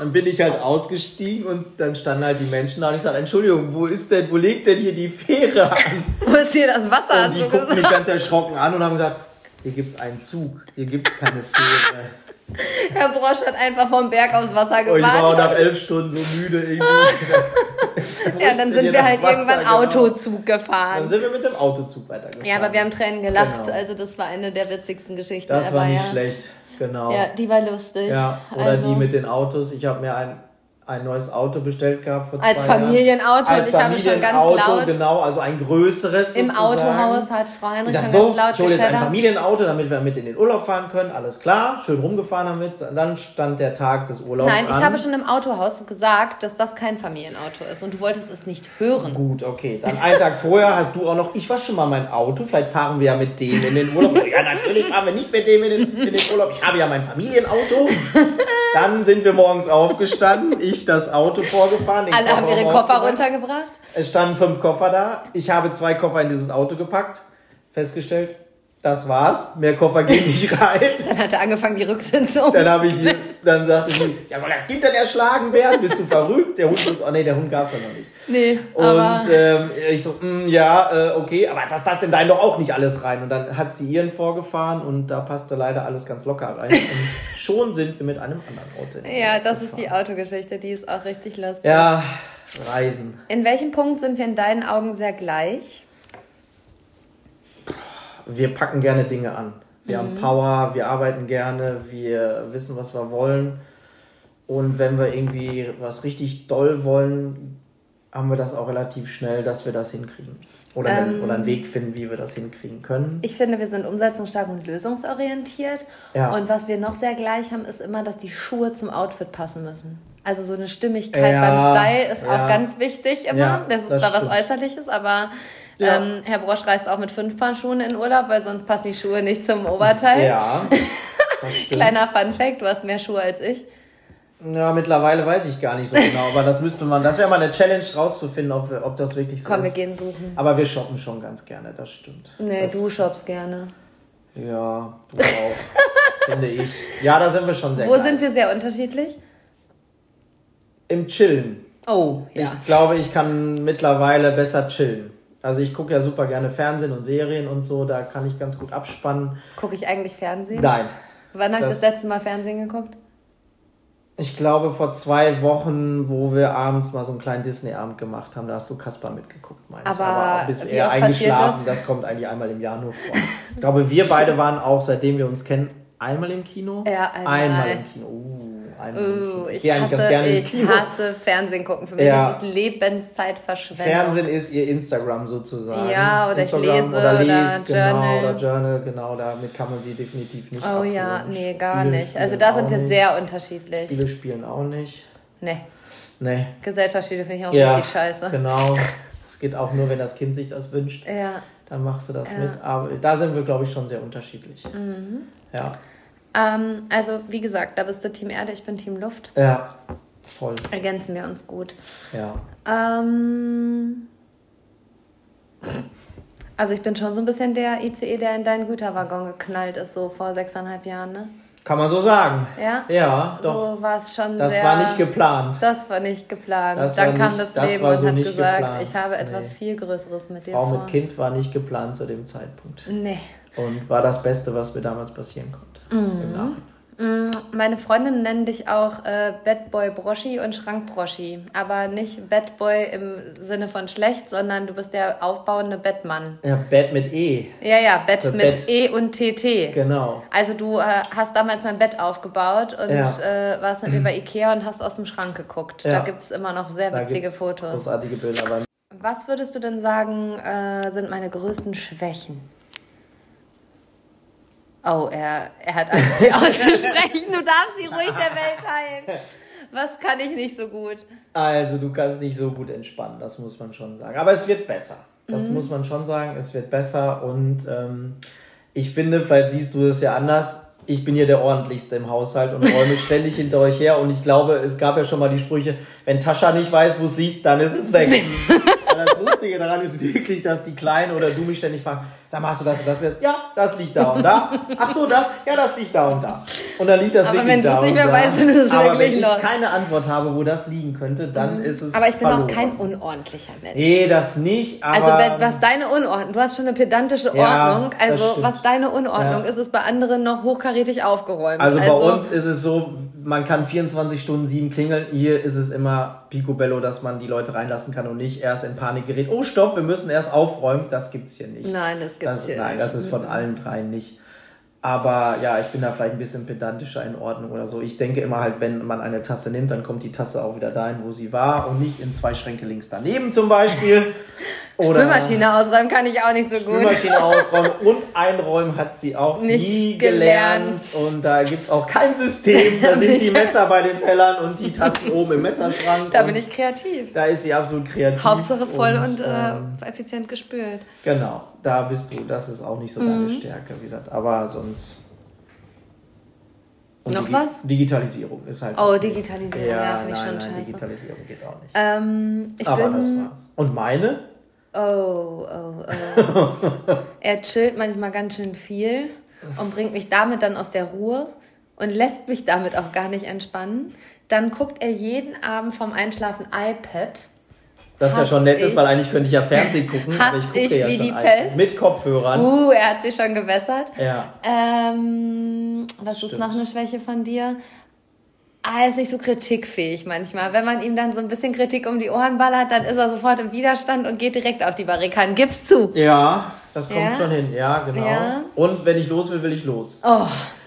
[SPEAKER 2] Dann bin ich halt ausgestiegen und dann standen halt die Menschen da und ich sage, Entschuldigung, wo ist denn, wo liegt denn hier die Fähre an?
[SPEAKER 1] Wo ist hier das Wasser?
[SPEAKER 2] Und
[SPEAKER 1] Hast
[SPEAKER 2] die
[SPEAKER 1] du
[SPEAKER 2] guckten mich ganz erschrocken an und haben gesagt, hier gibt's einen Zug, hier gibt's keine Fähre.
[SPEAKER 1] Herr Brosch hat einfach vom Berg aufs Wasser
[SPEAKER 2] Und ich war nach
[SPEAKER 1] gewartet.
[SPEAKER 2] elf Stunden so müde irgendwie.
[SPEAKER 1] Ja, dann sind wir halt
[SPEAKER 2] Wasser?
[SPEAKER 1] irgendwann
[SPEAKER 2] Genau.
[SPEAKER 1] Autozug
[SPEAKER 2] Dann
[SPEAKER 1] gefahren.
[SPEAKER 2] sind wir mit dem Autozug weitergefahren.
[SPEAKER 1] Ja, aber wir haben Tränen gelacht.
[SPEAKER 2] Genau.
[SPEAKER 1] Also das war eine der witzigsten Geschichten
[SPEAKER 2] Das war nicht
[SPEAKER 1] ja.
[SPEAKER 2] schlecht, genau.
[SPEAKER 1] Ja, die war lustig.
[SPEAKER 2] Ja, oder
[SPEAKER 1] also,
[SPEAKER 2] die mit den Autos. Ich habe mir ein, ein neues Auto bestellt gehabt vor
[SPEAKER 1] Als. Familienauto und ich habe schon ganz
[SPEAKER 2] Familienauto,
[SPEAKER 1] laut
[SPEAKER 2] Genau, also ein größeres
[SPEAKER 1] im
[SPEAKER 2] sozusagen.
[SPEAKER 1] Autohaus hat Frau
[SPEAKER 2] Ich
[SPEAKER 1] Heinrich
[SPEAKER 2] sag
[SPEAKER 1] schon
[SPEAKER 2] so,
[SPEAKER 1] ganz laut
[SPEAKER 2] ich hole jetzt ein. Familienauto, damit wir mit in den Urlaub fahren können. Alles klar, schön rumgefahren damit. Dann stand der Tag des Urlaubs
[SPEAKER 1] Nein, ich
[SPEAKER 2] an.
[SPEAKER 1] habe schon im Autohaus gesagt, dass das kein Familienauto ist und du wolltest es nicht hören.
[SPEAKER 2] Gut, okay. Dann einen Tag vorher hast du auch noch, ich wasche mal mein Auto, vielleicht fahren wir ja mit dem in den Urlaub. Ja, natürlich fahren wir nicht mit dem in den, in den Urlaub. Ich habe ja mein Familienauto. Dann sind wir morgens aufgestanden, ich das Auto vorgefahren.
[SPEAKER 1] Alle haben ihre Koffer runtergebracht.
[SPEAKER 2] Es standen fünf Koffer da. Ich habe zwei Koffer in dieses Auto gepackt. Festgestellt, das war's. Mehr Koffer gehen nicht rein.
[SPEAKER 1] Dann hat er angefangen, die Rücksitze um.
[SPEAKER 2] Dann habe ich die, dann sagte sie, ja, soll das Kind denn erschlagen werden? Bist du verrückt? Der Hund oh nee, der Hund gab's ja noch nicht.
[SPEAKER 1] Nee, aber
[SPEAKER 2] Und ähm, ich so, mm, ja, äh, okay, aber das passt in deinen doch auch nicht alles rein. Und dann hat sie ihren vorgefahren und da passte leider alles ganz locker rein. Und schon sind wir mit einem anderen Auto.
[SPEAKER 1] ja, das ist die
[SPEAKER 2] gefahren.
[SPEAKER 1] Autogeschichte, die ist auch richtig lustig.
[SPEAKER 2] Ja, Reisen.
[SPEAKER 1] In welchem Punkt sind wir in deinen Augen sehr gleich?
[SPEAKER 2] Wir packen gerne Dinge an. Wir haben Power, wir arbeiten gerne, wir wissen, was wir wollen. Und wenn wir irgendwie was richtig doll wollen, haben wir das auch relativ schnell, dass wir das hinkriegen. Oder, einen,
[SPEAKER 1] Ähm.
[SPEAKER 2] oder einen Weg finden, wie wir das hinkriegen können.
[SPEAKER 1] Ich finde, wir sind umsetzungsstark und lösungsorientiert.
[SPEAKER 2] Ja.
[SPEAKER 1] Und was wir noch sehr gleich haben, ist immer, dass die Schuhe zum Outfit passen müssen. Also so eine Stimmigkeit
[SPEAKER 2] Ja,
[SPEAKER 1] beim Style ist
[SPEAKER 2] ja.
[SPEAKER 1] auch ganz wichtig immer.
[SPEAKER 2] Ja,
[SPEAKER 1] das ist
[SPEAKER 2] das
[SPEAKER 1] zwar was
[SPEAKER 2] stimmt.
[SPEAKER 1] Äußerliches, aber
[SPEAKER 2] Ja.
[SPEAKER 1] ähm, Herr Brosch reist auch mit fünf Paar Schuhen in Urlaub, weil sonst passen die Schuhe nicht zum Oberteil.
[SPEAKER 2] Ja.
[SPEAKER 1] Kleiner Fun Fact, du hast mehr Schuhe als ich.
[SPEAKER 2] Ja, mittlerweile weiß ich gar nicht so genau, aber das müsste man, das wäre mal eine Challenge rauszufinden, ob, ob das wirklich so
[SPEAKER 1] Komm,
[SPEAKER 2] ist.
[SPEAKER 1] wir gehen suchen.
[SPEAKER 2] Aber wir shoppen schon ganz gerne, das stimmt.
[SPEAKER 1] Nee,
[SPEAKER 2] das,
[SPEAKER 1] du shoppst gerne.
[SPEAKER 2] Ja, du auch, finde ich. Ja, da sind wir schon sehr
[SPEAKER 1] Wo
[SPEAKER 2] geil.
[SPEAKER 1] sind wir sehr unterschiedlich?
[SPEAKER 2] Im Chillen.
[SPEAKER 1] Oh, ja.
[SPEAKER 2] Ich glaube, ich kann mittlerweile besser chillen. Also ich gucke ja super gerne Fernsehen und Serien und so, da kann ich ganz gut abspannen.
[SPEAKER 1] Gucke ich eigentlich Fernsehen?
[SPEAKER 2] Nein.
[SPEAKER 1] Wann habe ich das letzte Mal Fernsehen geguckt?
[SPEAKER 2] Ich glaube vor zwei Wochen, wo wir abends mal so einen kleinen Disney-Abend gemacht haben, da hast du Kasper mitgeguckt, meine
[SPEAKER 1] Aber
[SPEAKER 2] ich. bist
[SPEAKER 1] wie
[SPEAKER 2] eher eingeschlafen,
[SPEAKER 1] das?
[SPEAKER 2] das? kommt eigentlich einmal im Jahr nur vor. Ich glaube, wir beide waren auch, seitdem wir uns kennen, einmal im Kino.
[SPEAKER 1] Ja, einmal.
[SPEAKER 2] Einmal im Kino. Uh, Kino.
[SPEAKER 1] Uh,
[SPEAKER 2] Ich
[SPEAKER 1] ich hasse,
[SPEAKER 2] gerne
[SPEAKER 1] ich hasse Fernsehen gucken. Für mich
[SPEAKER 2] Ja.
[SPEAKER 1] ist es Lebenszeitverschwendung.
[SPEAKER 2] Fernsehen ist ihr Instagram sozusagen.
[SPEAKER 1] Ja, oder ich
[SPEAKER 2] Instagram
[SPEAKER 1] lese
[SPEAKER 2] oder,
[SPEAKER 1] oder
[SPEAKER 2] liest,
[SPEAKER 1] Journal.
[SPEAKER 2] Genau, oder Journal, genau, damit kann man sie definitiv nicht
[SPEAKER 1] Oh
[SPEAKER 2] abholen.
[SPEAKER 1] ja, nee, gar
[SPEAKER 2] Spiele
[SPEAKER 1] nicht. Also da sind wir
[SPEAKER 2] nicht.
[SPEAKER 1] sehr unterschiedlich.
[SPEAKER 2] Spiele spielen auch nicht.
[SPEAKER 1] Nee,
[SPEAKER 2] Nee.
[SPEAKER 1] Gesellschaftsspiele finde ich auch
[SPEAKER 2] Ja,
[SPEAKER 1] richtig scheiße.
[SPEAKER 2] genau. Es geht auch nur, wenn das Kind sich das wünscht,
[SPEAKER 1] Ja.
[SPEAKER 2] dann machst du das
[SPEAKER 1] Ja.
[SPEAKER 2] mit. Aber da sind wir, glaube ich, schon sehr unterschiedlich.
[SPEAKER 1] Mhm.
[SPEAKER 2] Ja.
[SPEAKER 1] Ähm, also, wie gesagt, da bist du Team Erde, ich bin Team Luft.
[SPEAKER 2] Ja, voll.
[SPEAKER 1] Ergänzen wir uns gut.
[SPEAKER 2] Ja.
[SPEAKER 1] Ähm, also ich bin schon so ein bisschen der ICE, der in deinen Güterwaggon geknallt ist, so vor sechseinhalb Jahren, ne?
[SPEAKER 2] Kann man so sagen.
[SPEAKER 1] Ja?
[SPEAKER 2] Ja, doch.
[SPEAKER 1] So war es schon
[SPEAKER 2] das
[SPEAKER 1] sehr...
[SPEAKER 2] war nicht geplant.
[SPEAKER 1] Das war nicht geplant.
[SPEAKER 2] Das
[SPEAKER 1] Dann
[SPEAKER 2] war
[SPEAKER 1] kam
[SPEAKER 2] nicht-
[SPEAKER 1] das
[SPEAKER 2] das
[SPEAKER 1] Leben
[SPEAKER 2] war
[SPEAKER 1] und
[SPEAKER 2] so
[SPEAKER 1] hat
[SPEAKER 2] nicht
[SPEAKER 1] gesagt,
[SPEAKER 2] geplant.
[SPEAKER 1] ich habe etwas
[SPEAKER 2] Nee.
[SPEAKER 1] viel Größeres mit dir
[SPEAKER 2] Frau
[SPEAKER 1] vor.
[SPEAKER 2] mit Kind war nicht geplant zu dem Zeitpunkt.
[SPEAKER 1] Nee.
[SPEAKER 2] Und war das Beste, was mir damals passieren konnte. Nachhinein.
[SPEAKER 1] Mm, Meine Freundinnen nennen dich auch äh, Bad Boy Broschi und Schrank Broschi. Aber nicht Bad Boy im Sinne von schlecht, sondern du bist der aufbauende Bettmann.
[SPEAKER 2] Ja, Bett mit E.
[SPEAKER 1] Ja, ja, Bett
[SPEAKER 2] Für
[SPEAKER 1] mit
[SPEAKER 2] Bett.
[SPEAKER 1] E und TT.
[SPEAKER 2] Genau.
[SPEAKER 1] Also du äh, hast damals mein Bett aufgebaut und
[SPEAKER 2] Ja.
[SPEAKER 1] äh, warst mit mir bei Ikea und hast aus dem Schrank geguckt. Da
[SPEAKER 2] Ja.
[SPEAKER 1] gibt es immer noch sehr
[SPEAKER 2] Da
[SPEAKER 1] witzige Fotos.
[SPEAKER 2] Großartige Bilder.
[SPEAKER 1] Was würdest du denn sagen, äh, sind meine größten Schwächen? Oh, er, er hat Angst, sie auszusprechen. Du darfst sie ruhig der Welt teilen. Was kann ich nicht so gut?
[SPEAKER 2] Also, du kannst nicht so gut entspannen, das muss man schon sagen. Aber es wird besser. Das
[SPEAKER 1] Mhm.
[SPEAKER 2] muss man schon sagen, es wird besser. Und ähm, ich finde, vielleicht siehst du es ja anders. Ich bin hier der ordentlichste im Haushalt und räume ständig hinter euch her. Und ich glaube, es gab ja schon mal die Sprüche, wenn Tascha nicht weiß, wo es liegt, dann ist es weg. Das Lustige daran ist wirklich, dass die Kleinen oder du mich ständig fragen, sag mal, hast du das und das? Ja, das liegt da und da. Ach so, das? Ja, das liegt da und da. Und dann liegt das
[SPEAKER 1] Aber
[SPEAKER 2] wirklich
[SPEAKER 1] wenn
[SPEAKER 2] da
[SPEAKER 1] du's nicht mehr
[SPEAKER 2] da.
[SPEAKER 1] weißt, dann ist es
[SPEAKER 2] Aber
[SPEAKER 1] wirklich
[SPEAKER 2] wenn ich
[SPEAKER 1] los.
[SPEAKER 2] keine Antwort habe, wo das liegen könnte, dann ist es
[SPEAKER 1] Aber ich bin
[SPEAKER 2] verloren.
[SPEAKER 1] auch kein unordentlicher Mensch.
[SPEAKER 2] Nee, das nicht, aber...
[SPEAKER 1] Also was deine Unordnung, du hast schon eine pedantische
[SPEAKER 2] Ja,
[SPEAKER 1] Ordnung,
[SPEAKER 2] das
[SPEAKER 1] also was deine Unordnung
[SPEAKER 2] Ja.
[SPEAKER 1] ist, ist bei anderen noch hochkarätig aufgeräumt.
[SPEAKER 2] also bei uns ist es so, man kann 24 Stunden sieben klingeln. Hier ist es immer picobello, dass man die Leute reinlassen kann und nicht erst in Panik gerät. Oh, stopp, wir müssen erst aufräumen. Das gibt's hier nicht.
[SPEAKER 1] Nein, das
[SPEAKER 2] das, Nein, das ist von allen dreien nicht. Aber ja, ich bin da vielleicht ein bisschen pedantischer in Ordnung oder so. Ich denke immer halt, wenn man eine Tasse nimmt, dann kommt die Tasse auch wieder dahin, wo sie war und nicht in zwei Schränke links daneben zum Beispiel. Oder
[SPEAKER 1] Spülmaschine ausräumen kann ich auch nicht so gut.
[SPEAKER 2] Spülmaschine ausräumen und einräumen hat sie auch
[SPEAKER 1] Nicht
[SPEAKER 2] nie
[SPEAKER 1] gelernt.
[SPEAKER 2] gelernt. Und da gibt es auch kein System. Da sind die Messer bei den Tellern und die Tassen oben im Messerschrank.
[SPEAKER 1] Da
[SPEAKER 2] und
[SPEAKER 1] bin ich kreativ.
[SPEAKER 2] Da ist sie absolut kreativ.
[SPEAKER 1] Hauptsache voll und,
[SPEAKER 2] ähm,
[SPEAKER 1] äh, effizient gespült.
[SPEAKER 2] Genau, da bist du. Das ist auch nicht so
[SPEAKER 1] Mhm.
[SPEAKER 2] deine Stärke, wie gesagt. Aber sonst. Und
[SPEAKER 1] Noch was?
[SPEAKER 2] Digitalisierung ist halt.
[SPEAKER 1] Oh. Digitalisierung, ja, finde ich schon
[SPEAKER 2] nein,
[SPEAKER 1] scheiße.
[SPEAKER 2] Digitalisierung geht auch nicht.
[SPEAKER 1] Ähm, ich
[SPEAKER 2] Aber
[SPEAKER 1] bin.
[SPEAKER 2] das war's. Und meine?
[SPEAKER 1] Oh, oh, oh. er chillt manchmal ganz schön viel und bringt mich damit dann aus der Ruhe und lässt mich damit auch gar nicht entspannen. Dann guckt er jeden Abend vorm Einschlafen iPad.
[SPEAKER 2] Das ist ja schon nett ist, weil eigentlich könnte ich ja Fernsehen gucken.
[SPEAKER 1] Hass
[SPEAKER 2] aber ich gucke
[SPEAKER 1] ich
[SPEAKER 2] ja
[SPEAKER 1] wie die Pest.
[SPEAKER 2] Mit Kopfhörern.
[SPEAKER 1] Uh, er hat sich schon gewässert.
[SPEAKER 2] Ja.
[SPEAKER 1] Ähm, was ist
[SPEAKER 2] Stimmt.
[SPEAKER 1] noch eine Schwäche von dir? Ah, er ist nicht so kritikfähig manchmal. Wenn man ihm dann so ein bisschen Kritik um die Ohren ballert, dann ist er sofort im Widerstand und geht direkt auf die Barrikaden. Gib's zu.
[SPEAKER 2] Ja, das kommt
[SPEAKER 1] Ja?
[SPEAKER 2] schon hin. Ja, genau.
[SPEAKER 1] Ja.
[SPEAKER 2] Und wenn ich los will, will ich los.
[SPEAKER 1] Oh.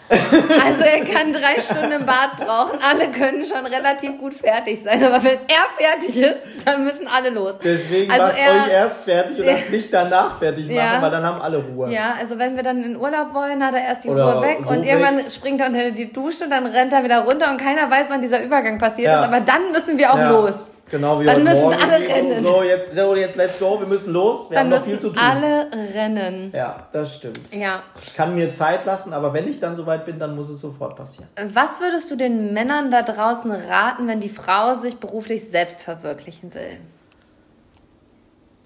[SPEAKER 1] Also er kann drei Stunden im Bad brauchen. Alle können schon relativ gut fertig sein. Aber wenn er fertig ist, dann müssen alle los.
[SPEAKER 2] Deswegen
[SPEAKER 1] Also
[SPEAKER 2] macht
[SPEAKER 1] er-
[SPEAKER 2] euch erst fertig und lasst mich danach fertig machen,
[SPEAKER 1] Ja.
[SPEAKER 2] weil dann haben alle Ruhe.
[SPEAKER 1] Ja, also wenn wir dann in Urlaub wollen, hat er erst die
[SPEAKER 2] Oder
[SPEAKER 1] Ruhe weg und
[SPEAKER 2] weg.
[SPEAKER 1] irgendwann springt er unter die Dusche, dann rennt er wieder runter und keiner weiß, wann dieser Übergang passiert
[SPEAKER 2] Ja.
[SPEAKER 1] ist. Aber dann müssen wir auch
[SPEAKER 2] Ja.
[SPEAKER 1] los.
[SPEAKER 2] Genau wie
[SPEAKER 1] Dann müssen
[SPEAKER 2] Morgen.
[SPEAKER 1] alle rennen.
[SPEAKER 2] So jetzt, so, jetzt let's go, wir müssen los, wir
[SPEAKER 1] Dann
[SPEAKER 2] haben noch viel zu tun.
[SPEAKER 1] alle rennen.
[SPEAKER 2] Ja, das stimmt.
[SPEAKER 1] Ja.
[SPEAKER 2] Ich kann mir Zeit lassen, aber wenn ich dann soweit bin, dann muss es sofort passieren.
[SPEAKER 1] Was würdest du den Männern da draußen raten, wenn die Frau sich beruflich selbst verwirklichen will?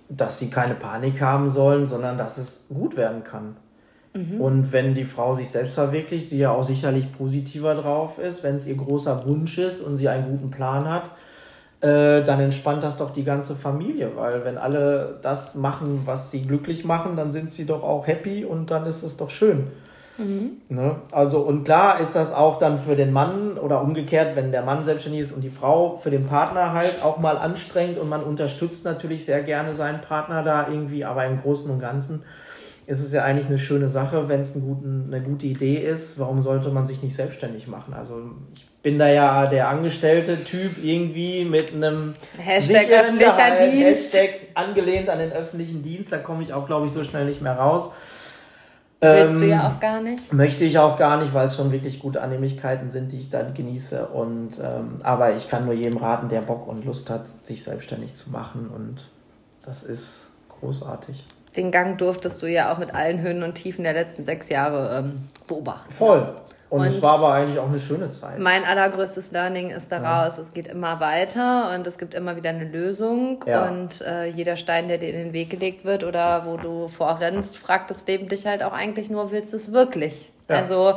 [SPEAKER 2] Dass sie keine Panik haben sollen, sondern dass es gut werden kann.
[SPEAKER 1] Mhm.
[SPEAKER 2] Und wenn die Frau sich selbst verwirklicht, sie ja auch sicherlich positiver drauf ist, wenn es ihr großer Wunsch ist und sie einen guten Plan hat, äh, dann entspannt das doch die ganze Familie, weil wenn alle das machen, was sie glücklich machen, dann sind sie doch auch happy und dann ist es doch schön. Ne? Also und klar ist das auch dann für den Mann oder umgekehrt, wenn der Mann selbstständig ist und die Frau für den Partner halt auch mal anstrengend und man unterstützt natürlich sehr gerne seinen Partner da irgendwie, aber im Großen und Ganzen ist es ja eigentlich eine schöne Sache, wenn es eine gute Idee ist. Warum sollte man sich nicht selbstständig machen? Also ich bin da ja der angestellte Typ irgendwie mit einem
[SPEAKER 1] Hashtag
[SPEAKER 2] sicheren
[SPEAKER 1] öffentlicher
[SPEAKER 2] Gehalt,
[SPEAKER 1] Dienst.
[SPEAKER 2] Hashtag angelehnt an den öffentlichen Dienst. Da komme ich auch, glaube ich, so schnell nicht mehr raus.
[SPEAKER 1] Willst du
[SPEAKER 2] Ähm,
[SPEAKER 1] ja auch gar nicht.
[SPEAKER 2] Möchte ich auch gar nicht, weil es schon wirklich gute Annehmlichkeiten sind, die ich dann genieße. Und ähm, aber ich kann nur jedem raten, der Bock und Lust hat, sich selbstständig zu machen. Und das ist großartig.
[SPEAKER 1] Den Gang durftest du ja auch mit allen Höhen und Tiefen der letzten sechs Jahre ähm, beobachten.
[SPEAKER 2] Voll. Und, es
[SPEAKER 1] Und-
[SPEAKER 2] war aber eigentlich auch eine schöne Zeit.
[SPEAKER 1] Mein allergrößtes Learning ist daraus, es geht immer weiter und es gibt immer wieder eine Lösung.
[SPEAKER 2] Ja.
[SPEAKER 1] Und äh, jeder Stein, der dir in den Weg gelegt wird oder wo du vorrennst, fragt das Leben dich halt auch eigentlich nur, willst du es wirklich?
[SPEAKER 2] Ja.
[SPEAKER 1] Also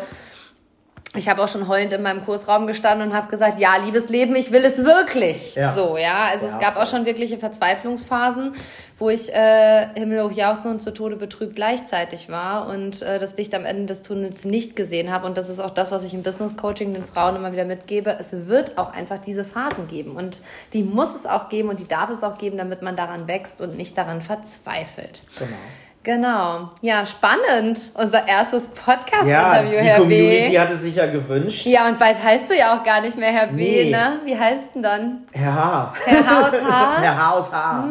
[SPEAKER 1] ich habe auch schon heulend in meinem Kursraum gestanden und habe gesagt, ja, liebes Leben, ich will es wirklich.
[SPEAKER 2] Ja.
[SPEAKER 1] So, ja. Also
[SPEAKER 2] Ja,
[SPEAKER 1] es gab
[SPEAKER 2] voll.
[SPEAKER 1] auch schon wirkliche Verzweiflungsphasen, wo ich äh, himmelhoch jauchzend und zu Tode betrübt gleichzeitig war und äh, das Licht am Ende des Tunnels nicht gesehen habe. Und das ist auch das, was ich im Business Coaching den Frauen immer wieder mitgebe. Es wird auch einfach diese Phasen geben und die muss es auch geben und die darf es auch geben, damit man daran wächst und nicht daran verzweifelt.
[SPEAKER 2] Genau.
[SPEAKER 1] Genau. Ja, spannend. Unser erstes
[SPEAKER 2] Ja,
[SPEAKER 1] Podcast-Interview,
[SPEAKER 2] die
[SPEAKER 1] Herr
[SPEAKER 2] Community
[SPEAKER 1] B.
[SPEAKER 2] hatte sich ja gewünscht.
[SPEAKER 1] Ja, und bald heißt du ja auch gar nicht mehr Herr B,
[SPEAKER 2] Nee.
[SPEAKER 1] ne? Wie heißt denn dann?
[SPEAKER 2] Herr H.
[SPEAKER 1] Herr H aus H?
[SPEAKER 2] Herr H aus H.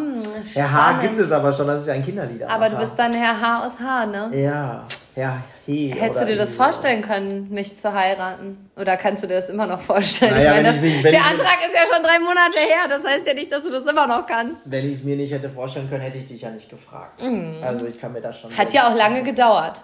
[SPEAKER 2] Herr H gibt es aber schon, das ist ja ein Kinderlied.
[SPEAKER 1] Aber du bist dann Herr H aus H, ne?
[SPEAKER 2] Ja, Herr He.
[SPEAKER 1] Hättest du dir das vorstellen können, mich zu heiraten? Oder kannst du dir das immer noch vorstellen?
[SPEAKER 2] Naja,
[SPEAKER 1] meine, das,
[SPEAKER 2] ich nicht-
[SPEAKER 1] der Antrag ist ja schon drei Monate her. Das heißt ja nicht, dass du das immer noch kannst.
[SPEAKER 2] Wenn ich es mir nicht hätte vorstellen können, hätte ich dich ja nicht gefragt. Also ich kann mir das schon.
[SPEAKER 1] Hat ja auch lange gedauert.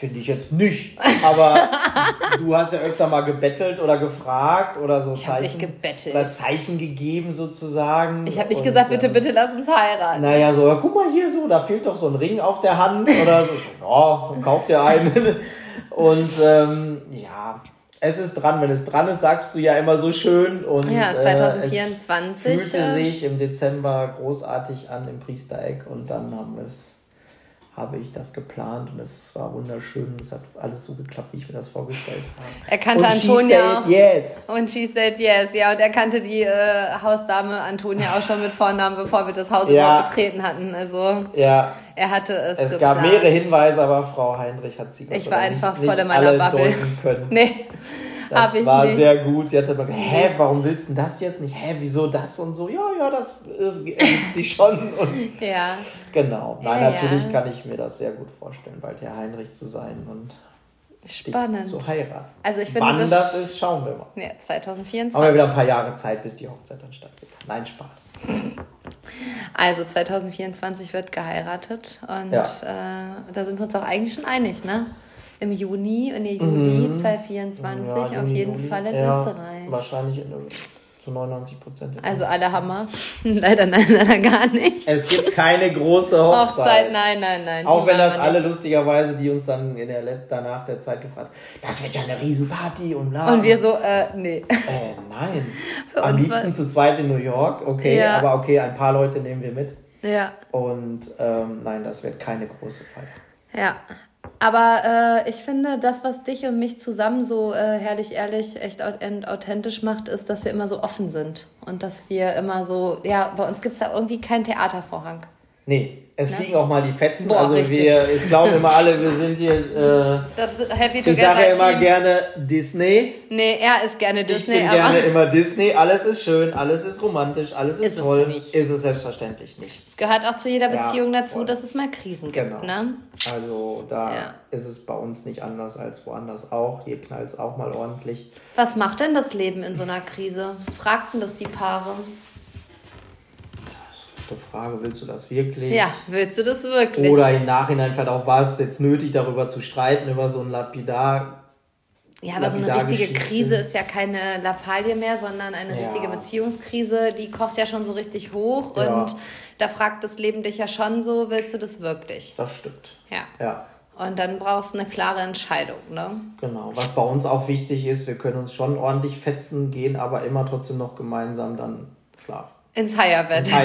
[SPEAKER 2] Finde ich jetzt nicht. Aber du hast ja öfter mal gebettelt oder gefragt oder so
[SPEAKER 1] Ich habe nicht
[SPEAKER 2] Zeichen.
[SPEAKER 1] gebettelt.
[SPEAKER 2] Oder Zeichen gegeben sozusagen.
[SPEAKER 1] Ich habe nicht
[SPEAKER 2] Und,
[SPEAKER 1] gesagt, bitte,
[SPEAKER 2] ähm,
[SPEAKER 1] bitte lass uns heiraten.
[SPEAKER 2] Naja, so, guck mal hier so, da fehlt doch so ein Ring auf der Hand oder so. Ich so, Ja, dann kauft ihr einen. Und ähm, ja, es ist dran. Wenn es dran ist, sagst du ja immer so schön. Und,
[SPEAKER 1] Ja,
[SPEAKER 2] Äh,
[SPEAKER 1] 2024,
[SPEAKER 2] es fühlte
[SPEAKER 1] äh,
[SPEAKER 2] sich im Dezember großartig an im Priestereck und dann haben wir es habe ich das geplant und es war wunderschön. Es hat alles so geklappt, wie ich mir das vorgestellt habe.
[SPEAKER 1] Er kannte
[SPEAKER 2] und she
[SPEAKER 1] Antonia.
[SPEAKER 2] said yes.
[SPEAKER 1] Und she said yes. Ja, und er kannte die äh, Hausdame Antonia auch schon mit Vornamen, bevor wir das Haus
[SPEAKER 2] Ja.
[SPEAKER 1] überhaupt betreten hatten. Also
[SPEAKER 2] Ja,
[SPEAKER 1] er hatte es
[SPEAKER 2] es
[SPEAKER 1] geplant.
[SPEAKER 2] gab mehrere Hinweise, aber Frau Heinrich hat sie
[SPEAKER 1] Ich war einfach
[SPEAKER 2] nicht,
[SPEAKER 1] voll in meiner Bubble.
[SPEAKER 2] können.
[SPEAKER 1] Nee,
[SPEAKER 2] Das war
[SPEAKER 1] nicht.
[SPEAKER 2] sehr gut. Sie hat immer gesagt, hä, warum willst du denn das jetzt nicht? Hä, wieso das und so? Ja, ja, das äh, ergibt sich schon. Und
[SPEAKER 1] Ja.
[SPEAKER 2] genau. Nein,
[SPEAKER 1] Ja,
[SPEAKER 2] natürlich
[SPEAKER 1] ja.
[SPEAKER 2] kann ich mir das sehr gut vorstellen, bald Herr Heinrich zu sein und
[SPEAKER 1] Spannend.
[SPEAKER 2] zu heiraten.
[SPEAKER 1] Also ich finde
[SPEAKER 2] Wann
[SPEAKER 1] das,
[SPEAKER 2] das ist, schauen wir mal.
[SPEAKER 1] Ja, 2024.
[SPEAKER 2] Haben wir wieder ein paar Jahre Zeit, bis die Hochzeit dann stattfindet. Nein, Spaß.
[SPEAKER 1] Also 2024 wird geheiratet und
[SPEAKER 2] Ja.
[SPEAKER 1] äh, da sind wir uns auch eigentlich schon einig, ne? Im Juni, der Juli 2024
[SPEAKER 2] Ja,
[SPEAKER 1] auf
[SPEAKER 2] Juni,
[SPEAKER 1] jeden
[SPEAKER 2] Juli.
[SPEAKER 1] Fall in
[SPEAKER 2] ja,
[SPEAKER 1] Österreich.
[SPEAKER 2] Wahrscheinlich in, zu 99 Prozent.
[SPEAKER 1] Also alle Hammer. leider nein, leider gar nicht.
[SPEAKER 2] es gibt keine große Hochzeit.
[SPEAKER 1] Hochzeit, nein, nein, nein.
[SPEAKER 2] Auch wenn das alle
[SPEAKER 1] nicht.
[SPEAKER 2] lustigerweise, die uns dann in der Let danach der Zeit gefragt das wird ja eine Riesenparty und bla.
[SPEAKER 1] Und wir so, äh, nee.
[SPEAKER 2] Äh, nein.
[SPEAKER 1] Für
[SPEAKER 2] Am liebsten
[SPEAKER 1] war-
[SPEAKER 2] zu zweit in New York, okay,
[SPEAKER 1] Ja.
[SPEAKER 2] aber okay, ein paar Leute nehmen wir mit.
[SPEAKER 1] Ja,
[SPEAKER 2] Und ähm, nein, das wird keine große Feier.
[SPEAKER 1] ja. Aber äh, ich finde, das, was dich und mich zusammen so äh, herrlich, ehrlich, echt und authentisch macht, ist, dass wir immer so offen sind. Und dass wir immer so, ja, bei uns gibt es da irgendwie keinen Theatervorhang.
[SPEAKER 2] Nee, es fliegen auch mal die Fetzen.
[SPEAKER 1] Boah,
[SPEAKER 2] also
[SPEAKER 1] richtig.
[SPEAKER 2] wir, es glauben immer alle, wir sind hier, äh,
[SPEAKER 1] Das Happy
[SPEAKER 2] ich sage ja
[SPEAKER 1] Together
[SPEAKER 2] immer
[SPEAKER 1] Team.
[SPEAKER 2] gerne Disney.
[SPEAKER 1] Nee, er ist gerne
[SPEAKER 2] Ich
[SPEAKER 1] Disney,
[SPEAKER 2] bin
[SPEAKER 1] aber
[SPEAKER 2] gerne immer Disney. Alles ist schön, alles ist romantisch, alles ist,
[SPEAKER 1] Ist es
[SPEAKER 2] toll.
[SPEAKER 1] nicht.
[SPEAKER 2] Ist es selbstverständlich nicht.
[SPEAKER 1] es gehört auch zu jeder
[SPEAKER 2] Ja,
[SPEAKER 1] Beziehung dazu,
[SPEAKER 2] voll.
[SPEAKER 1] dass es mal Krisen gibt,
[SPEAKER 2] Genau.
[SPEAKER 1] ne?
[SPEAKER 2] Also da
[SPEAKER 1] Ja.
[SPEAKER 2] ist es bei uns nicht anders als woanders auch. Hier knallt es auch mal ordentlich.
[SPEAKER 1] Was macht denn das Leben in so einer Krise? Was fragten das die Paare?
[SPEAKER 2] Gute Frage. Willst du das wirklich?
[SPEAKER 1] Ja, willst du das wirklich?
[SPEAKER 2] Oder im Nachhinein vielleicht auch, war es jetzt nötig, darüber zu streiten, über so ein Lapidar.
[SPEAKER 1] Ja, aber so eine richtige Krise ist ja keine Lappalie mehr, sondern eine ja. richtige Beziehungskrise. Die kocht ja schon so richtig hoch ja. und da fragt das Leben dich ja schon so, willst du das wirklich?
[SPEAKER 2] Das stimmt.
[SPEAKER 1] Ja.
[SPEAKER 2] Ja.
[SPEAKER 1] Und dann brauchst du eine klare Entscheidung, ne?
[SPEAKER 2] Genau. Was bei uns auch wichtig ist, wir können uns schon ordentlich fetzen, gehen aber immer trotzdem noch gemeinsam dann schlafen.
[SPEAKER 1] Ins Higher-Bett.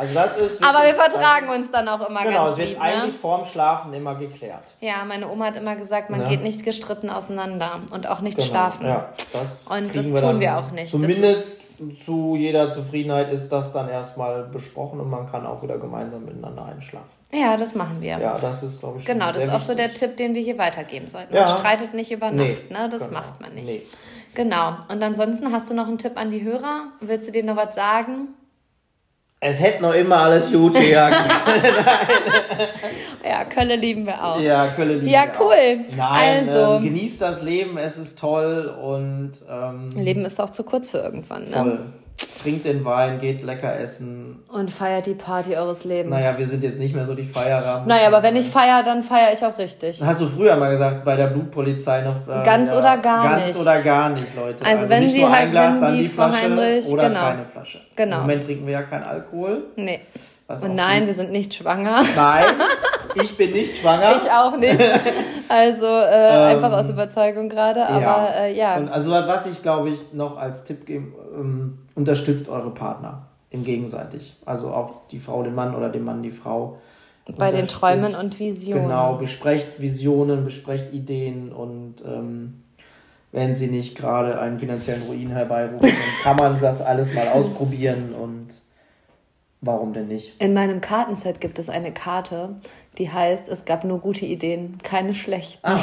[SPEAKER 2] Also das ist
[SPEAKER 1] Aber wir vertragen uns dann auch immer
[SPEAKER 2] genau,
[SPEAKER 1] ganz
[SPEAKER 2] Genau, es wird
[SPEAKER 1] lieb,
[SPEAKER 2] eigentlich
[SPEAKER 1] ne?
[SPEAKER 2] vorm Schlafen immer geklärt.
[SPEAKER 1] Ja, meine Oma hat immer gesagt, man
[SPEAKER 2] Ja.
[SPEAKER 1] geht nicht gestritten auseinander und auch nicht
[SPEAKER 2] Genau,
[SPEAKER 1] schlafen.
[SPEAKER 2] Ja, das
[SPEAKER 1] Und das tun
[SPEAKER 2] dann
[SPEAKER 1] wir auch nicht.
[SPEAKER 2] Zumindest zu jeder Zufriedenheit ist das dann erstmal besprochen und man kann auch wieder gemeinsam miteinander einschlafen.
[SPEAKER 1] Ja, das machen wir.
[SPEAKER 2] Ja, das ist, glaube ich,
[SPEAKER 1] Genau, das ist auch so der
[SPEAKER 2] wichtig.
[SPEAKER 1] Tipp, den wir hier weitergeben sollten.
[SPEAKER 2] Ja.
[SPEAKER 1] Man streitet nicht über
[SPEAKER 2] Nee,
[SPEAKER 1] Nacht, ne? Das
[SPEAKER 2] genau.
[SPEAKER 1] macht man nicht.
[SPEAKER 2] Nee.
[SPEAKER 1] Genau. Und ansonsten hast du noch einen Tipp an die Hörer? Willst du dir noch was sagen?
[SPEAKER 2] Es hätte noch immer alles gut gegangen.
[SPEAKER 1] Ja, Kölle lieben wir auch.
[SPEAKER 2] ja, Kölle lieben
[SPEAKER 1] Ja,
[SPEAKER 2] wir
[SPEAKER 1] cool.
[SPEAKER 2] Auch. Nein,
[SPEAKER 1] Also-
[SPEAKER 2] ähm, genießt das Leben, es ist toll und ähm,
[SPEAKER 1] Leben ist auch zu kurz für irgendwann, ne?
[SPEAKER 2] Trinkt den Wein, geht lecker essen.
[SPEAKER 1] Und feiert die Party eures Lebens.
[SPEAKER 2] Naja, wir sind jetzt nicht mehr so die Feierer.
[SPEAKER 1] Naja, aber wenn ich feiere, dann feiere ich auch richtig.
[SPEAKER 2] Hast du früher mal gesagt, bei der Blutpolizei noch. äh,
[SPEAKER 1] Ganz oder gar
[SPEAKER 2] ganz
[SPEAKER 1] nicht.
[SPEAKER 2] Ganz oder gar nicht, Leute.
[SPEAKER 1] Also wenn
[SPEAKER 2] nicht
[SPEAKER 1] Sie
[SPEAKER 2] nur
[SPEAKER 1] halt-
[SPEAKER 2] ein Glas, dann
[SPEAKER 1] die
[SPEAKER 2] Flasche
[SPEAKER 1] Heinrich-
[SPEAKER 2] oder
[SPEAKER 1] genau.
[SPEAKER 2] keine Flasche.
[SPEAKER 1] Genau.
[SPEAKER 2] Im Moment trinken wir ja keinen Alkohol.
[SPEAKER 1] Nee. Und nein,
[SPEAKER 2] gut-
[SPEAKER 1] wir sind nicht schwanger.
[SPEAKER 2] Nein, ich bin nicht schwanger.
[SPEAKER 1] Ich auch nicht. Also äh, einfach aus Überzeugung gerade. Aber äh, ja.
[SPEAKER 2] Ähm, Und also was ich glaube ich noch als Tipp geben, ähm, unterstützt eure Partner im gegenseitig. Also auch die Frau den Mann oder den Mann die Frau.
[SPEAKER 1] bei den. Träumen und Visionen.
[SPEAKER 2] Genau, besprecht Visionen, besprecht Ideen und ähm, wenn sie nicht gerade einen finanziellen Ruin herbeirufen, dann kann man das alles mal ausprobieren und warum denn nicht?
[SPEAKER 1] In meinem Kartenset gibt es eine Karte, die heißt, es gab nur gute Ideen, keine schlechten.
[SPEAKER 2] Ah,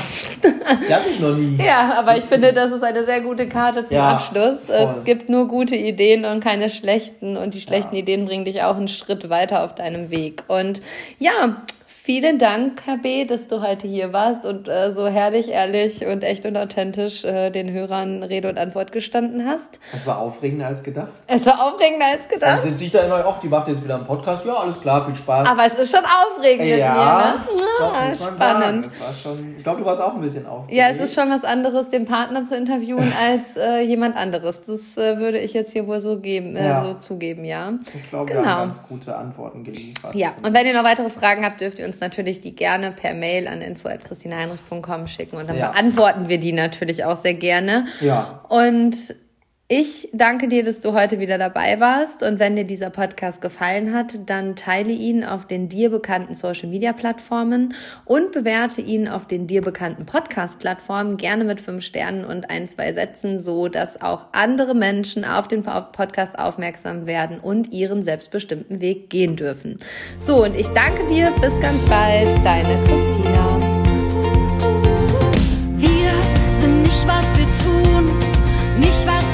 [SPEAKER 2] die hatte ich noch nie.
[SPEAKER 1] Ja, aber ich finde, das ist eine sehr gute Karte zum
[SPEAKER 2] Ja,
[SPEAKER 1] Abschluss.
[SPEAKER 2] voll.
[SPEAKER 1] Es gibt nur gute Ideen und keine schlechten. Und die schlechten
[SPEAKER 2] Ja.
[SPEAKER 1] Ideen bringen dich auch einen Schritt weiter auf deinem Weg. Und ja, vielen Dank, Herr B., dass du heute hier warst und äh, so herrlich, ehrlich und echt und authentisch äh, den Hörern Rede und Antwort gestanden hast.
[SPEAKER 2] Das war aufregender als gedacht.
[SPEAKER 1] Es war aufregender als
[SPEAKER 2] Dann
[SPEAKER 1] gedacht.
[SPEAKER 2] sind sich da immer, ach, die macht jetzt wieder einen Podcast. Ja, alles klar, viel Spaß.
[SPEAKER 1] Aber es ist schon aufregend mit mir, ne?
[SPEAKER 2] doch,
[SPEAKER 1] Ja,
[SPEAKER 2] muss man
[SPEAKER 1] spannend.
[SPEAKER 2] Das war schon, ich glaube, du warst auch ein bisschen aufgeregt.
[SPEAKER 1] Ja, es ist schon was anderes, den Partner zu interviewen als äh, jemand anderes. Das äh, würde ich jetzt hier wohl so geben, äh,
[SPEAKER 2] Ja.
[SPEAKER 1] so zugeben, ja.
[SPEAKER 2] Ich glaube, wir
[SPEAKER 1] Genau.
[SPEAKER 2] haben ganz gute Antworten geliefert.
[SPEAKER 1] Ja, und wenn ihr noch weitere Fragen habt, dürft ihr uns natürlich die gerne per Mail an info.christineheinrich.com schicken und dann
[SPEAKER 2] Ja.
[SPEAKER 1] beantworten wir die natürlich auch sehr gerne.
[SPEAKER 2] Ja.
[SPEAKER 1] Und ich danke dir, dass du heute wieder dabei warst. Und wenn dir dieser Podcast gefallen hat, dann teile ihn auf den dir bekannten Social Media Plattformen und bewerte ihn auf den dir bekannten Podcast Plattformen gerne mit fünf Sternen und ein, zwei Sätzen, so dass auch andere Menschen auf den Podcast aufmerksam werden und ihren selbstbestimmten Weg gehen dürfen. So, und ich danke dir. Bis ganz bald. Deine Christina.
[SPEAKER 3] Wir sind nicht, was wir tun, nicht, weil